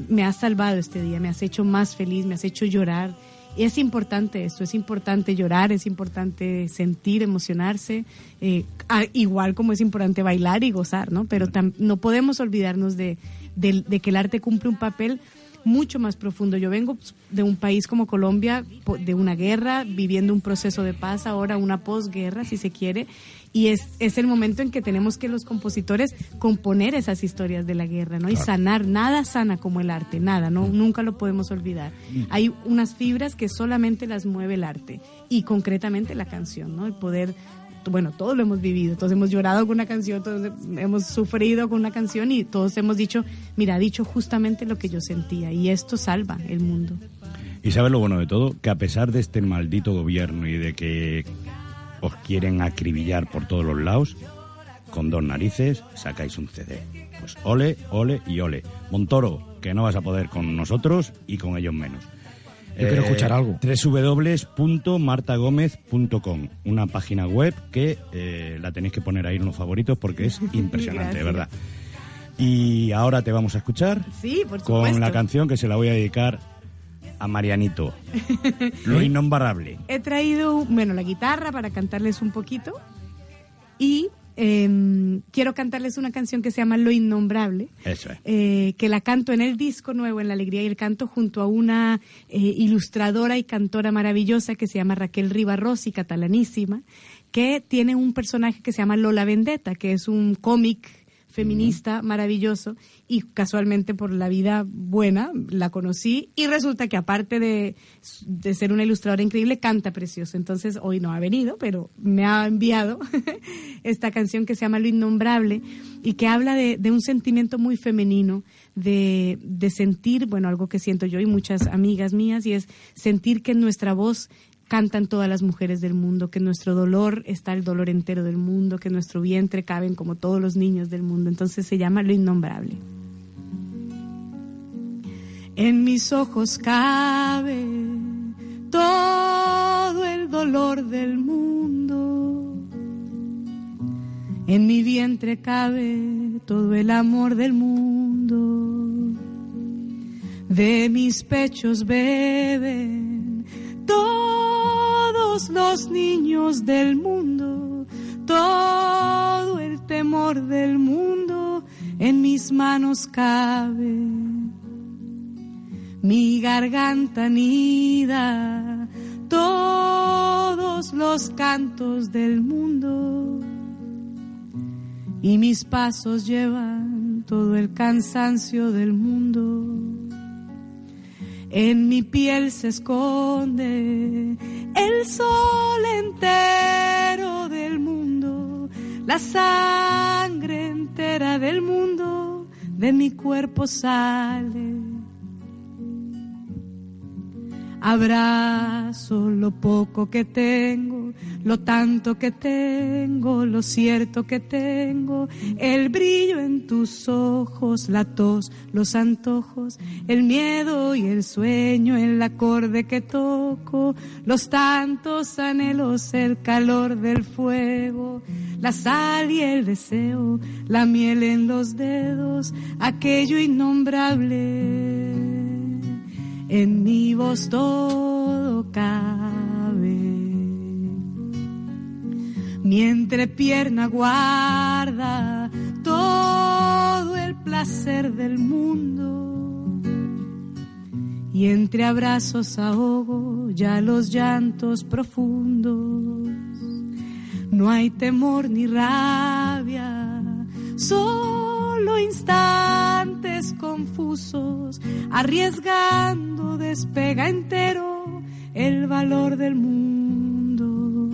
me has salvado este día, me has hecho más feliz, me has hecho llorar. Y es importante esto, es importante llorar, es importante sentir, emocionarse, eh, igual como es importante bailar y gozar, ¿no? Pero tam- no podemos olvidarnos de que el arte cumple un papel mucho más profundo. Yo vengo pues, de un país como Colombia, de una guerra, viviendo un proceso de paz, ahora una posguerra, si se quiere, y es, es el momento en que tenemos que los compositores componer esas historias de la guerra, ¿no? Y sanar, nada sana como el arte, nada, ¿no? Nunca lo podemos olvidar. Mm. Hay unas fibras que solamente las mueve el arte, y concretamente la canción, ¿no? El poder bueno, todos lo hemos vivido, todos hemos llorado con una canción, todos hemos sufrido con una canción y todos hemos dicho, mira, ha dicho justamente lo que yo sentía y esto salva el mundo. Y sabes lo bueno de todo, que a pesar de este maldito gobierno y de que os quieren acribillar por todos los lados, con dos narices sacáis un CD. Pues ole, ole y ole. Montoro, que no vas a poder con nosotros y con ellos menos. Yo quiero escuchar algo. www.martagomez.com Una página web que eh, la tenéis que poner ahí en los favoritos porque es impresionante, de verdad. Y ahora te vamos a escuchar Sí, por con la canción que se la voy a dedicar a Marianito. Lo innombrable. He traído, bueno, la guitarra para cantarles un poquito y em, quiero cantarles una canción que se llama Lo Innombrable. Eso es. eh, que la canto en el disco nuevo, en La Alegría y el Canto, junto a una eh, ilustradora y cantora maravillosa que se llama Raquel Ribarrosi, catalanísima, que tiene un personaje que se llama Lola Vendetta, que es un cómic feminista maravilloso y casualmente por la vida buena la conocí y resulta que aparte de, de ser una ilustradora increíble, canta precioso. Entonces hoy no ha venido, pero me ha enviado esta canción que se llama Lo Innombrable y que habla de, de un sentimiento muy femenino, de, de sentir, bueno, algo que siento yo y muchas amigas mías, y es sentir que nuestra voz cantan todas las mujeres del mundo, que nuestro dolor está el dolor entero del mundo, que nuestro vientre caben como todos los niños del mundo. Entonces se llama Lo Innombrable. En mis ojos cabe todo el dolor del mundo. En mi vientre cabe todo el amor del mundo. De mis pechos beben todos los niños del mundo, todo el temor del mundo en mis manos cabe. Mi garganta nida todos los cantos del mundo y mis pasos llevan todo el cansancio del mundo. En mi piel se esconde el sol entero del mundo, la sangre entera del mundo de mi cuerpo sale. Abrazo lo poco que tengo, lo tanto que tengo, lo cierto que tengo, el brillo en tus ojos, la tos, los antojos, el miedo y el sueño, el acorde que toco, los tantos anhelos, el calor del fuego, la sal y el deseo, la miel en los dedos, aquello innombrable en mi voz todo cabe. Mi entrepierna guarda todo el placer del mundo. Y entre abrazos ahogo ya los llantos profundos. No hay temor ni rabia, solo instantes confusos, arriesgando despega entero el valor del mundo.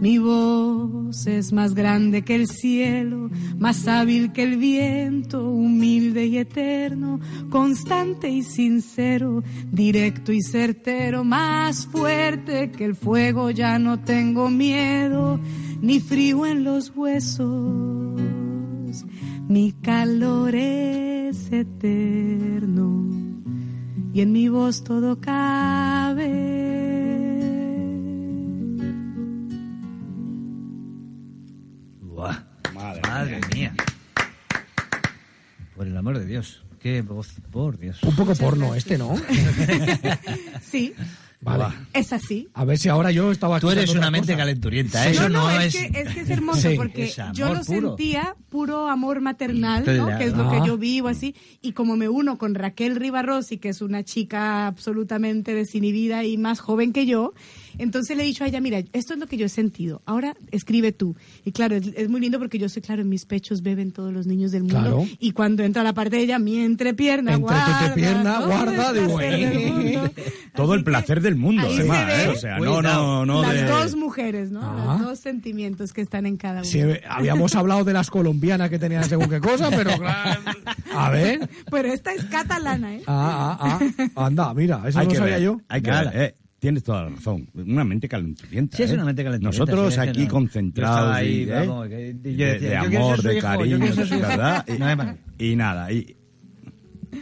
Mi voz es más grande que el cielo, más hábil que el viento, humilde y eterno, constante y sincero, directo y certero, más fuerte que el fuego, ya no tengo miedo, ni frío en los huesos. Mi calor es eterno y en mi voz todo cabe. Buah, madre, mía. Por el amor de Dios. Qué voz, por Dios. Un poco porno este, ¿no? Sí, Vale. es así. A ver si ahora yo estaba Tú eres una mente cosa. calenturienta, Sí. ¿eh? Eso no, no, es, es... que, es que es hermoso Sí. porque Es yo lo puro. sentía puro amor maternal, ¿no? Claro. que es lo que Ah. yo vivo así, y como me uno con Raquel Rivarossi, que es una chica absolutamente desinhibida y más joven que yo, entonces le he dicho a ella, mira, esto es lo que yo he sentido, ahora escribe tú. Y claro, es, es muy lindo porque yo soy, claro, en mis pechos beben todos los niños del mundo, Claro. y cuando entra la parte de ella, mi entrepierna Entre guarda, entrepierna guarda, el digo, eh. del mundo. Todo el placer del mundo, ahí se además, ve ¿eh? O sea, no, Cuidado. no, no. las de- dos mujeres, ¿no? Ah. Los dos sentimientos que están en cada uno. Sí, habíamos hablado de las colombianas que tenían según qué cosa, pero claro. A ver. Pero esta es catalana, ¿eh? Ah, ah, ah. Anda, mira, eso hay no que sabía ver, yo. Hay que ver, eh. Tienes toda la razón. Una mente calenturienta. Sí, es ¿eh? una mente calenturienta. Nosotros sí, aquí no. Yo concentrados estaba ahí, y, ¿eh? vamos, de, yo de yo amor, de yo cariño, hijo. ¿verdad? Y, No y nada, y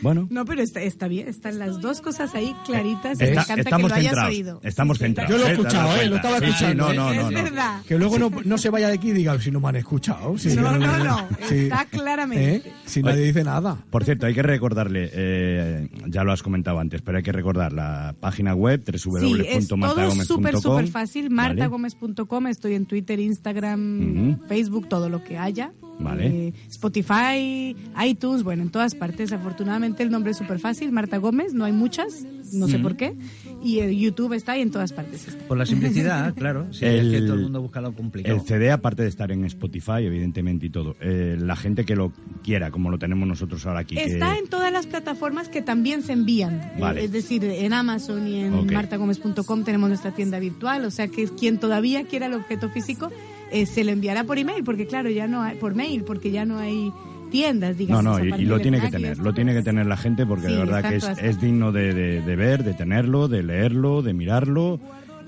bueno, No, pero está, está bien, están las dos cosas ahí claritas y me está- encanta que estamos lo hayas centrados. oído. Estamos centrados. Yo lo he ¿eh? ¿Te has escuchado, ¿eh? Lo estaba Sí, sí, escuchando, no, ¿eh? no, es no, verdad. Que luego no, no se vaya de aquí y diga si no me han escuchado. si- No, no, no, está claramente. ¿Eh? Si nadie dice nada. Por cierto, hay que recordarle, eh, ya lo has comentado antes, pero hay que recordar la página web Sí, es todo www.martagomez.com. súper, súper fácil. Martagomez.com, estoy en Twitter, Instagram. Facebook, todo lo que haya. Vale. Eh, Spotify, iTunes, bueno, en todas partes. Afortunadamente el nombre es súper fácil, Marta Gómez, no hay muchas, no sé Ujú. por qué. y eh, YouTube está y en todas partes está. Por la simplicidad, claro. Sí, El- es que todo el mundo busca lo complicado. El CD, aparte de estar en Spotify, evidentemente, y todo, eh, la gente que lo quiera, como lo tenemos nosotros ahora aquí. que- Está en todas las plataformas que también se envían. Eh, Vale. Es decir, en Amazon y en Ok. martagomez.com tenemos nuestra tienda virtual. O sea que quien todavía quiera el objeto físico eh, se le enviará por email, porque claro, ya no hay, por mail, porque ya no hay tiendas, No, digamos. no, a y, lo tiene que tener, lo tiene que tener la gente porque Sí, de verdad que es, digno de, de- de ver, de tenerlo, de leerlo, de mirarlo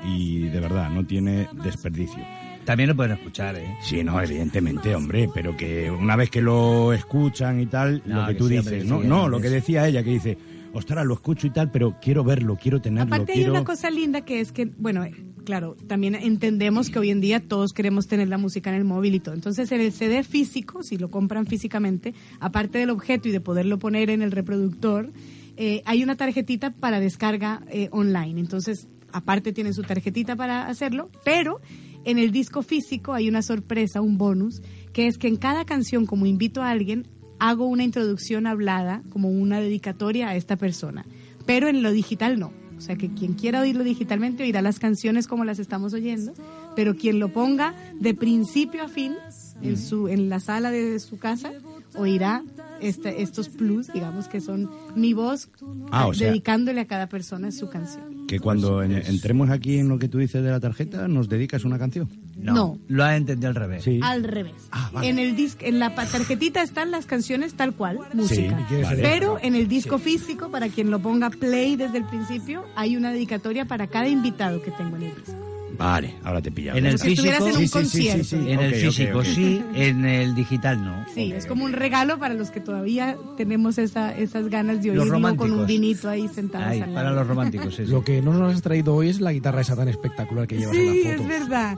y de verdad no tiene desperdicio. También lo pueden escuchar, ¿eh? Sí, no, evidentemente, hombre, pero que una vez que lo escuchan y tal, No, lo que que tú sí, dices, no, sí, no, lo que decía ella, que dice, ostras, lo escucho y tal, pero quiero verlo, quiero tenerlo, Aparte hay una cosa linda que es que, bueno, eh, claro, también entendemos que hoy en día todos queremos tener la música en el móvil y todo. Entonces, en el CD físico, si lo compran físicamente, aparte del objeto y de poderlo poner en el reproductor, eh, hay una tarjetita para descarga eh, online. Entonces, aparte tienen su tarjetita para hacerlo, pero en el disco físico hay una sorpresa, un bonus, que es que en cada canción, como invito a alguien, hago una introducción hablada, como una dedicatoria a esta persona. Pero en lo digital no. O sea que quien quiera oírlo digitalmente oirá las canciones como las estamos oyendo, pero quien lo ponga de principio a fin en, su, en la sala de su casa oirá este- estos plus, digamos que son mi voz Ah, o sea- dedicándole a cada persona su canción. Que cuando en- entremos aquí en lo que tú dices de la tarjeta, ¿nos dedicas una canción? No. Lo has entendido al revés. Sí. Al revés. Ah, En el disc, en la tarjetita están las canciones tal cual, música. Sí, vale. Pero en el disco físico, para quien lo ponga play desde el principio, hay una dedicatoria para cada invitado que tengo en el disco. Vale, ahora te pillamos. En el si físico, en un sí, sí, sí, sí, sí. En el físico sí, en el digital no. Sí, es como un regalo para los que todavía tenemos esa, esas ganas de oírlo con un vinito ahí sentados al para los románticos, sí, sí. Lo que no nos has traído hoy es la guitarra esa tan espectacular que llevas en Sí, la es foto. verdad.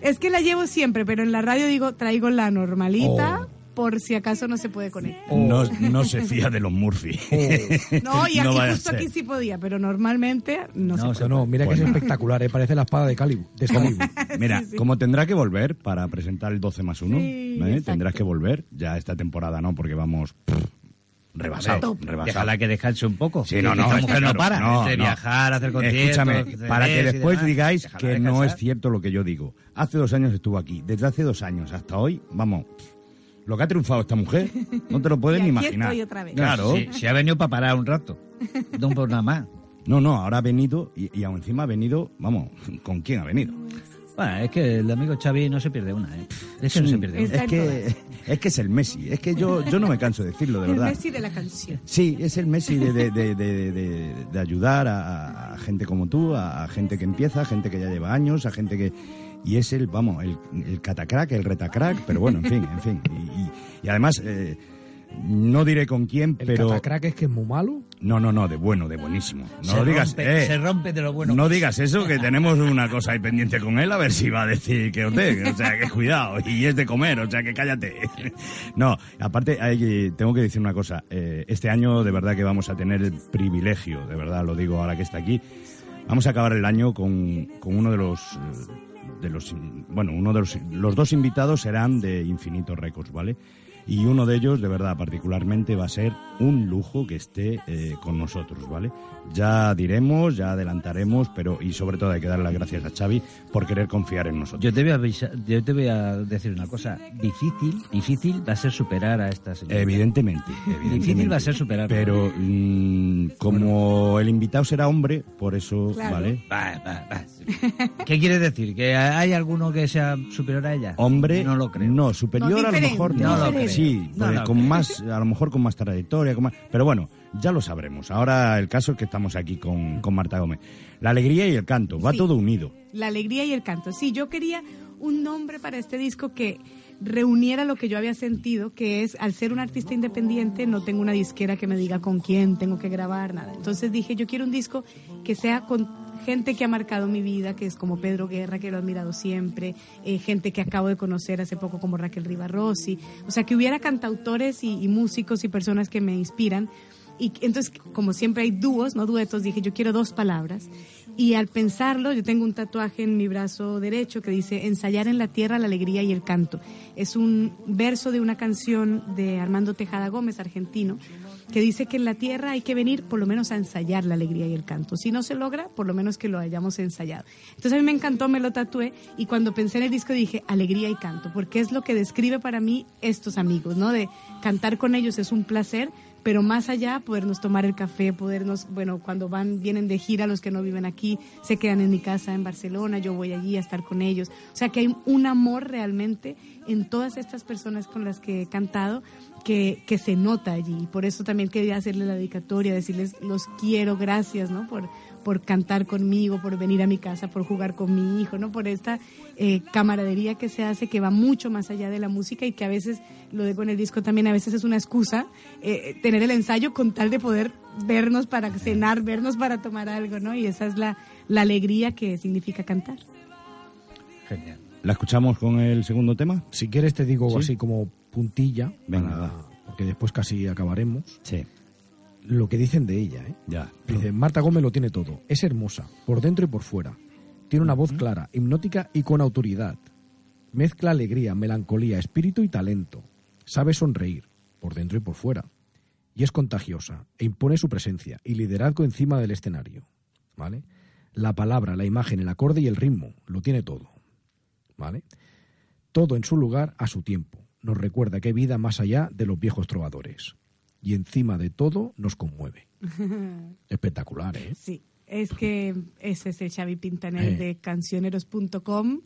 Es que la llevo siempre, pero en la radio digo, traigo la normalita Oh. Por si acaso no se puede conectar. No, no se fía de los Murphy. No, y aquí No justo aquí sí podía, pero normalmente no, se No, puede. no, mira que es espectacular, ¿eh? parece la espada de Calibur. De. Mira, Sí, sí. como tendrá que volver para presentar el 12 más 1, Sí, exacto. tendrás que volver. Ya esta temporada no, porque vamos pff, rebasado, Hombre, rebasado. Déjala que descanse un poco. Sí, no, no, Esta mujer no para. No, entre no. viajar, hacer conciertos. Escúchame, para que después digáis déjala que no es cierto lo que yo digo. Hace dos años estuvo aquí. Desde hace dos años hasta hoy, vamos, lo que ha triunfado esta mujer, no te lo puedes Y ni imaginar. estoy otra vez. Claro. Sí, sí ha venido para parar un rato. No por nada más. No, no, ahora ha venido y, y aún encima ha venido, vamos, ¿con quién ha venido? Bueno, es que el amigo Xavi no se pierde una, ¿eh? Es que no se pierde una. Es que, es que es el Messi, es que yo, yo no me canso de decirlo, de El verdad. Messi de la canción. Sí, es el Messi de, de, de, de- de- de ayudar a, a gente como tú, a, a gente que empieza, a gente que ya lleva años, a gente que... Y es el, vamos, el, el catacrack, el retacrack, pero bueno, en fin, en fin. Y, y- y además, eh, no diré con quién, El pero... catacrack es que es muy malo. No, no, no, de bueno, de buenísimo. No se, lo digas, rompe, eh, se rompe de lo bueno. no digas eso, que tenemos una cosa ahí pendiente con él, a ver si va a decir que usted, o sea, que cuidado, y es de comer, o sea, que cállate. No, aparte, hay- tengo que decir una cosa, eh, este año de verdad que vamos a tener el privilegio, de verdad lo digo ahora que está aquí, vamos a acabar el año con, con uno de los... De los, bueno, uno de los, los dos invitados serán de Infinito Records, ¿vale? Y uno de ellos, de verdad, particularmente, va a ser un lujo que esté eh, con nosotros, ¿vale? Ya diremos, ya adelantaremos, pero y sobre todo hay que dar las gracias a Xavi por querer confiar en nosotros. Yo te voy a avisar- yo te voy a decir una cosa. Difícil, difícil va a ser superar a esta señora. Evidentemente, evidentemente. Difícil va a ser superar. Pero mm, como el invitado será hombre, por eso, Claro. ¿vale? Va, va, va. ¿Qué quiere decir? ¿Que hay alguno que sea superior a ella? Hombre, No lo creo. No, superior No, a lo mejor no lo creo. Sí, con más, a lo mejor con más trayectoria, con más, pero bueno, ya lo sabremos. Ahora el caso es que estamos aquí con, con Marta Gómez. La alegría y el canto, va Sí. todo unido. La alegría y el canto. Sí, yo quería un nombre para este disco que reuniera lo que yo había sentido, que es, al ser un artista independiente, no tengo una disquera que me diga con quién tengo que grabar, nada. Entonces dije, yo quiero un disco que sea con gente que ha marcado mi vida, que es como Pedro Guerra, que lo he admirado siempre, eh, gente que acabo de conocer hace poco como Raquel Rivarossi, o sea, que hubiera cantautores y, y músicos y personas que me inspiran. Y entonces, como siempre hay dúos, no duetos, dije, yo quiero dos palabras. Y al pensarlo, yo tengo un tatuaje en mi brazo derecho que dice, ensayar en la tierra la alegría y el canto. Es un verso de una canción de Armando Tejada Gómez, argentino, que dice que en la tierra hay que venir por lo menos a ensayar la alegría y el canto. Si no se logra, por lo menos que lo hayamos ensayado. Entonces a mí me encantó, me lo tatué y cuando pensé en el disco dije alegría y canto, porque es lo que describe para mí estos amigos, ¿no? De cantar con ellos es un placer, pero más allá podernos tomar el café, podernos, bueno, cuando van, vienen de gira los que no viven aquí, se quedan en mi casa en Barcelona, yo voy allí a estar con ellos. O sea que hay un amor realmente en todas estas personas con las que he cantado que, que se nota allí. Y por eso también quería hacerle la dedicatoria, decirles los quiero, gracias, ¿no? Por, por cantar conmigo, por venir a mi casa, por jugar con mi hijo, ¿no? Por esta eh, camaradería que se hace que va mucho más allá de la música y que a veces, lo digo en el disco también, a veces es una excusa eh, tener el ensayo con tal de poder vernos para cenar, vernos para tomar algo, ¿no? Y esa es la, la alegría que significa cantar. Genial. ¿La escuchamos con el segundo tema? Si quieres te digo Sí. así como puntilla, Venga, para- porque después casi acabaremos. Sí. Lo que dicen de ella, ¿eh? Ya. Dice, Marta Gómez lo tiene todo. Es hermosa, por dentro y por fuera. Tiene una voz clara, hipnótica y con autoridad. Mezcla alegría, melancolía, espíritu y talento. Sabe sonreír, por dentro y por fuera. Y es contagiosa, e impone su presencia y liderazgo encima del escenario. ¿Vale? La palabra, la imagen, el acorde y el ritmo, lo tiene todo. ¿Vale? Todo en su lugar a su tiempo. Nos recuerda que hay vida más allá de los viejos trovadores. Y encima de todo nos conmueve. Espectacular, ¿eh? Sí, es que ese es el Xavi Pintanel Eh. de cancioneros.com,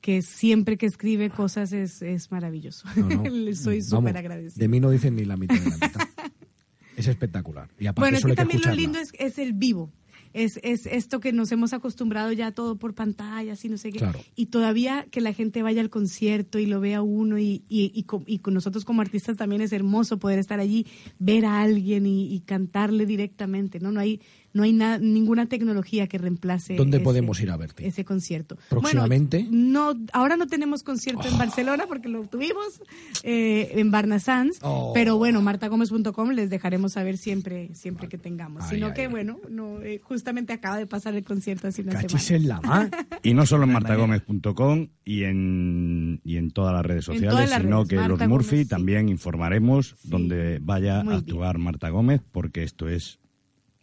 que siempre que escribe cosas es, es maravilloso. No, Soy súper agradecida. De mí no dicen ni la mitad de la mitad. es espectacular. Y aparte Bueno, es que también lo lindo es, es el vivo. Es, es esto que nos hemos acostumbrado ya todo por pantallas y no sé qué. Claro. Y todavía que la gente vaya al concierto y lo vea uno y, y, y con, y con nosotros como artistas también es hermoso poder estar allí, ver a alguien y, y cantarle directamente, ¿no? No hay, no hay ninguna tecnología que reemplace ¿Dónde ese- podemos ir a verte? ese concierto. Próximamente. Bueno, no, ahora no tenemos concierto en Barcelona porque lo tuvimos eh, en Barnasans, Oh. pero bueno, martagomez.com les dejaremos saber siempre, siempre que tengamos. Ay, Sino ay, que ay. bueno, no, eh, justamente acaba de pasar el concierto hace una Cachis semana. en la mar. Y no solo en martagomez.com y en, y en todas las redes sociales, las sino redes, que los Murphy Gómez, sí. también informaremos donde vaya Muy a actuar Marta Gómez, porque esto es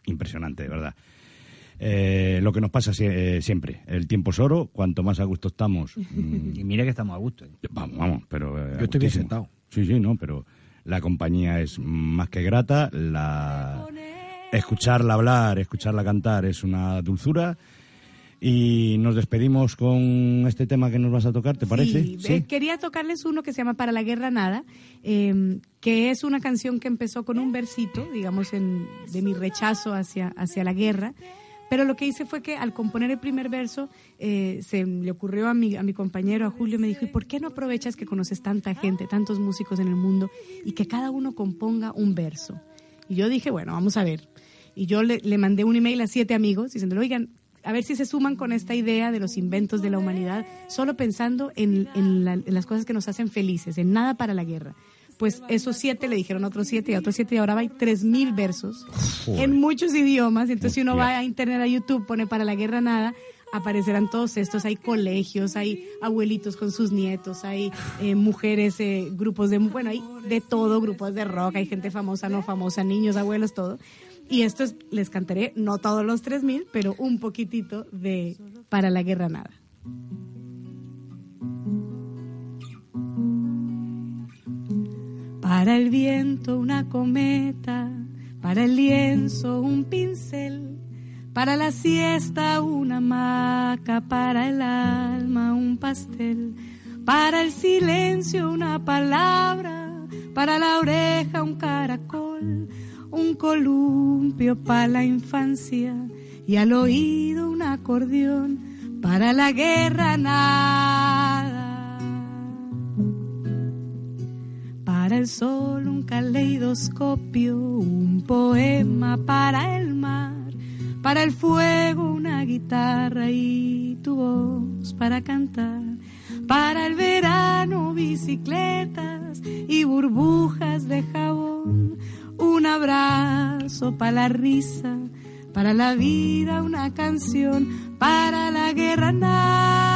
impresionante, de verdad. Eh, lo que nos pasa sie- eh, siempre, el tiempo es oro, cuanto más a gusto estamos. mm, Y mira que estamos a gusto. ¿eh? Vamos, vamos, pero... eh, Yo estoy bien sentado. Sí, sí, no, pero la compañía es más que grata, la... escucharla hablar, escucharla cantar es una dulzura. Y nos despedimos con este tema que nos vas a tocar, ¿te parece? Sí, eh, quería tocarles uno que se llama Para la Guerra Nada, eh, que es una canción que empezó con un versito, digamos, en, de mi rechazo hacia, hacia la guerra. Pero lo que hice fue que al componer el primer verso, eh, se le ocurrió a mi, a mi compañero, a Julio, me dijo, ¿y por qué no aprovechas que conoces tanta gente, tantos músicos en el mundo, y que cada uno componga un verso? Y yo dije, bueno, vamos a ver. Y yo le, le mandé un email a siete amigos diciéndole, oigan, a ver si se suman con esta idea de los inventos de la humanidad, solo pensando en, en la- en las cosas que nos hacen felices, en nada para la guerra. Pues esos siete le dijeron a otros siete y a otros siete y ahora hay tres mil versos Joder. en muchos idiomas. Entonces si uno va a internet, a YouTube, pone para la guerra nada, aparecerán todos estos. Hay colegios, hay abuelitos con sus nietos, hay eh, mujeres, eh, grupos de, bueno, hay de todo, grupos de rock, hay gente famosa, no famosa, niños, abuelos, todo. Y esto es- les cantaré, no todos los 3000, pero un poquitito de Para la Guerra Nada. Para el viento una cometa, para el lienzo un pincel, para la siesta una hamaca, para el alma un pastel, para el silencio una palabra, para la oreja un caracol, un columpio para la infancia y al oído un acordeón, para la guerra nada. Para el sol un caleidoscopio, un poema para el mar, para el fuego una guitarra y tu voz para cantar, para el verano bicicletas y burbujas de jabón, un abrazo para la risa, para la vida una canción, para la guerra nada,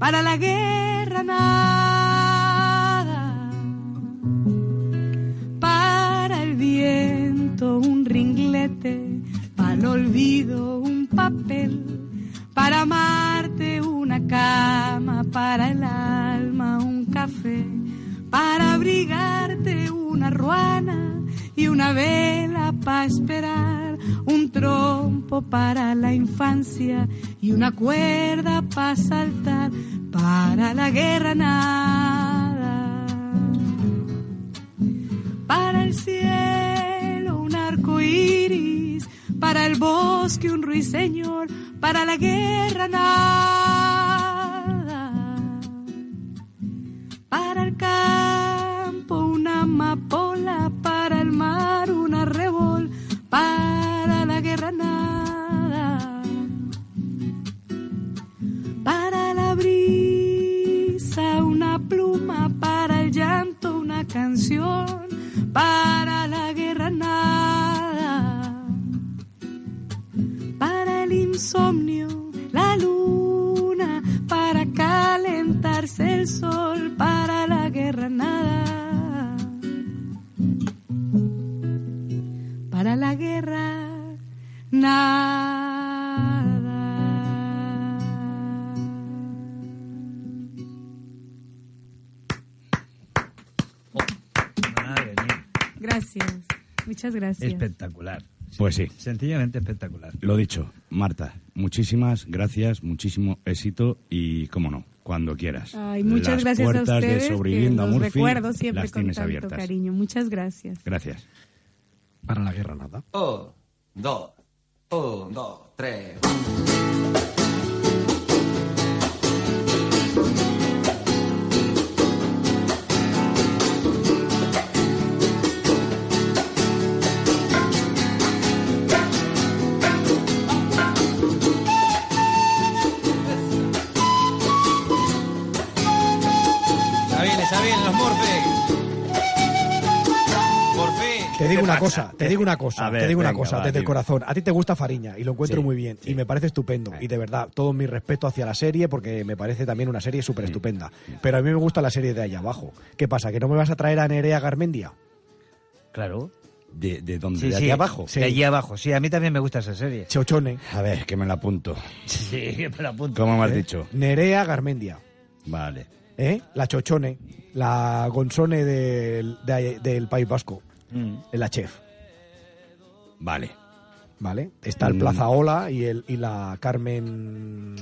para la guerra nada, para el viento un ringlete, para el olvido un papel, para amarte una cama, para el alma un café para abrigarte una ruana y una vela para esperar, un trompo para la infancia y una cuerda para saltar, para la guerra nada, para el cielo un arco iris, para el bosque un ruiseñor, para la guerra nada, para el campo una amapola, para el mar una rebol, para la guerra nada, para la brisa una pluma, para el llanto una canción, para la guerra nada, para el insomnio la luna, para calentarse el sol, nada. Madre mía. Gracias. Muchas gracias. Espectacular. Pues sí. Sencillamente espectacular. Lo dicho, Marta, muchísimas gracias, muchísimo éxito y, cómo no, cuando quieras. Ay, muchas Las gracias a puertas ustedes. de que Sobreviviendo a los Murphy recuerdo siempre las con tienes tanto abiertas. cariño. Muchas gracias. Gracias. Para la guerra nada. Un, dos, un, dos, tres. Te digo una cosa, te digo una cosa, ver, te digo una venga, cosa, va, desde el corazón. A ti te gusta Fariña y lo encuentro Sí, muy bien y me parece estupendo. Y de verdad, todo mi respeto hacia la serie porque me parece también una serie súper estupenda. Pero a mí me gusta la serie de allá abajo. ¿Qué pasa? ¿Que no me vas a traer a Nerea Garmendia? Claro. ¿De, de dónde? Sí, ¿De sí, aquí abajo? De allí abajo. Sí, a mí también me gusta esa serie. Chochone. A ver, que me la apunto. Sí, que me la apunto. ¿Cómo me has ¿Eh? dicho? Nerea Garmendia. Vale. ¿Eh? La Chochone, la Gonzone del, de- del País Vasco, Mm. la chef. Vale. ¿Vale? Está el Mm. Plaza Ola y, el, y la Carmen...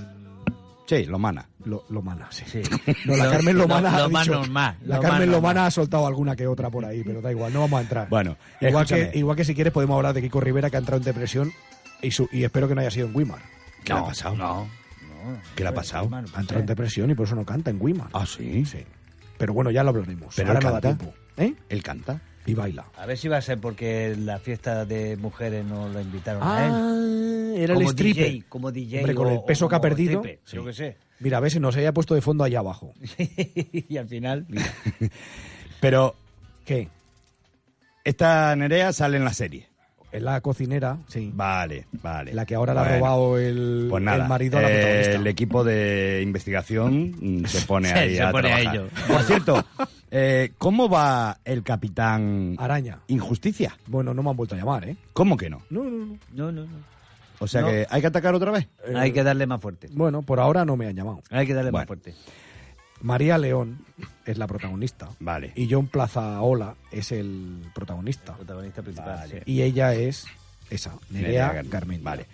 Sí, Lomana. Lo, Lomana, sí. Sí. No, la Lo- Carmen Lomana. lo- ha Lomana dicho- normal, la Carmen Lomana ha soltado alguna que otra por ahí, pero da igual, no vamos a entrar. Bueno, igual que, igual que si quieres podemos hablar de Kiko Rivera que ha entrado en depresión y, su- y espero que no haya sido en Weimar. ¿Qué le ha pasado? No. ¿Qué le ha pasado? Ha entrado en depresión y por eso no canta en Weimar. Ah, sí. Sí. Pero bueno, ya lo hablaremos. Pero Ahora él no da canta. tiempo. ¿Eh? Él canta. Y baila. A ver si va a ser porque la fiesta de mujeres no lo invitaron Ah, a él. era el como stripper. DJ, como DJ. Hombre, con o- el o peso que ha perdido. Yo sé. Mira, a ver si nos haya puesto de fondo allá abajo. y al final. mira. Pero ¿Qué? esta Nerea sale en la serie. Es la cocinera, sí. Vale, vale. La que ahora le ha Bueno, robado el, Pues nada, el marido a la eh, protagonista. el equipo de investigación se pone ahí se a pone a ello. Por cierto, eh, ¿cómo va el capitán Araña. Injusticia? Bueno, no me han vuelto a llamar, ¿eh? ¿Cómo que no? No, no, no. No, no, no. O sea No. que hay que atacar otra vez. Eh, Hay que darle más fuerte. Bueno, por ahora no me han llamado. Hay que darle Bueno. más fuerte. María León es la protagonista. Vale. Y John Plazaola es el protagonista. Protagonista principal. Vale. sí. Y ella es esa, Nerea Nerea Garmendia. Vale.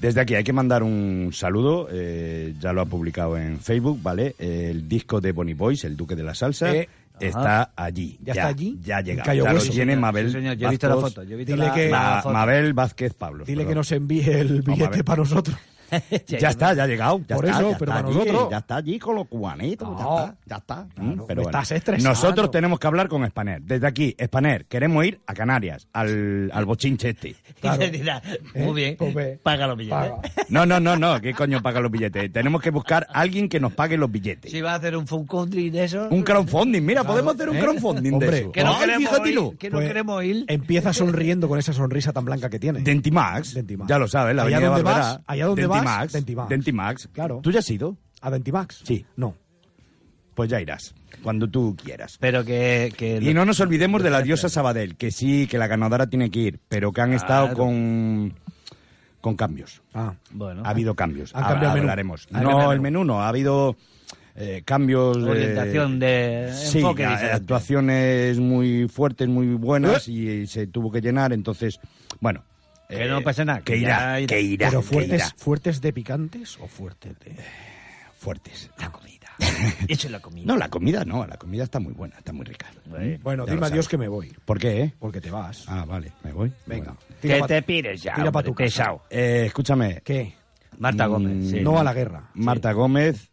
Desde aquí hay que mandar un saludo, eh, ya lo ha publicado en Facebook, ¿vale? El disco de Bonnie Boys, El Duque de la Salsa, Eh, está allí. ¿Ya está allí? Ya ha llegado. Cayo Ya lo tiene Sí, Mabel. señor, yo he visto la foto. Yo he visto Dile la, que- la foto. Mabel Vázquez Pablo. Dile perdón. que nos envíe el billete ver. para nosotros. Ya está, ya ha llegado. Ya Por está, eso, ya pero está para allí, nosotros. Ya está allí con los cubanitos. Ya está, ya está. Claro, Mm, pero bueno. Nosotros tenemos que hablar con Spaner. Desde aquí, Spaner, queremos ir a Canarias, al, al bochinche este. Y te dirá, muy ¿Eh? bien, Pues ve. paga los billetes. Paga. No, no, no, no. ¿Qué coño paga los billetes? Tenemos que buscar a alguien que nos pague los billetes. Si va a hacer un fun country de eso. Un crowdfunding. Mira, Claro, podemos hacer un ¿eh? crowdfunding Hombre, de eso. Que no Ay, queremos fíjate ir, tú. que no Pues, queremos ir. Empieza sonriendo con esa sonrisa tan blanca que tiene. Dentimax. Dentimax. Ya lo sabes, la Allá donde vas, allá donde vas, Dentimax. Dentimax. Dentimax. Claro. ¿Tú ya has ido? ¿A Dentimax? Sí. No. Pues ya irás. Cuando tú quieras. Pero que. que Y no nos olvidemos de la diosa Sabadell, que sí, que la ganadora tiene que ir, pero que han Claro. estado con con cambios. Ah, bueno. Ha habido cambios. Ha- cambiado el menú. hablaremos. No, el menú no. Ha habido eh, cambios. de- Orientación de Sí, enfoque a- diferente. actuaciones muy fuertes, muy buenas y, se tuvo que llenar. Entonces, bueno. Que eh, no pasa nada, Que irá, que irá. ¿Pero que fuertes, irá. fuertes de picantes o fuertes de...? Fuertes. La comida. Eso es la comida. No, la comida no. La comida está muy buena, está muy rica. Bueno, Ya dime adiós sabes. que me voy. ¿Por qué, eh? Porque te vas. Ah, vale, me voy. Venga. Bueno. tira Que pa- te pires ya, Tira para tu casa. Eh, escúchame. ¿Qué? Marta Gómez, sí. No a la guerra. Marta Gómez,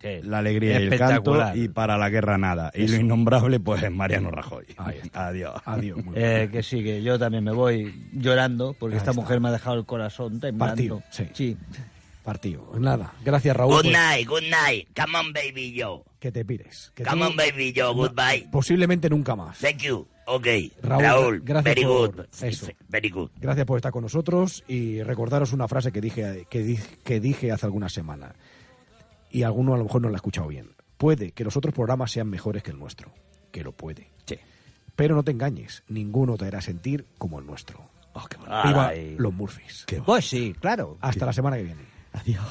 Sí. la alegría y el canto, Espectacular. y para la guerra nada. Y lo innombrable, pues Mariano Rajoy. Adiós. Adiós. Eh, que sí, que yo también me voy llorando porque Ahí esta está. mujer me ha dejado el corazón temblando. Partido, sí. sí. Partido. Pues Nada. Gracias, Raúl. Good pues, night, good night. Come on, baby Joe. que te pires. Que Come tú- on, baby Joe. Goodbye. Posiblemente nunca más. Thank you. Ok. Raúl, Raúl, gracias very por good. eso. Very good. Gracias por estar con nosotros y recordaros una frase que dije, que dije, que dije hace algunas semanas. Y alguno a lo mejor no la ha escuchado bien. Puede que los otros programas sean mejores que el nuestro. Que lo puede. Pero no te engañes. Ninguno te hará sentir como el nuestro. Viva Ay. los Murphys. Pues sí, claro. Hasta la semana que viene. Adiós.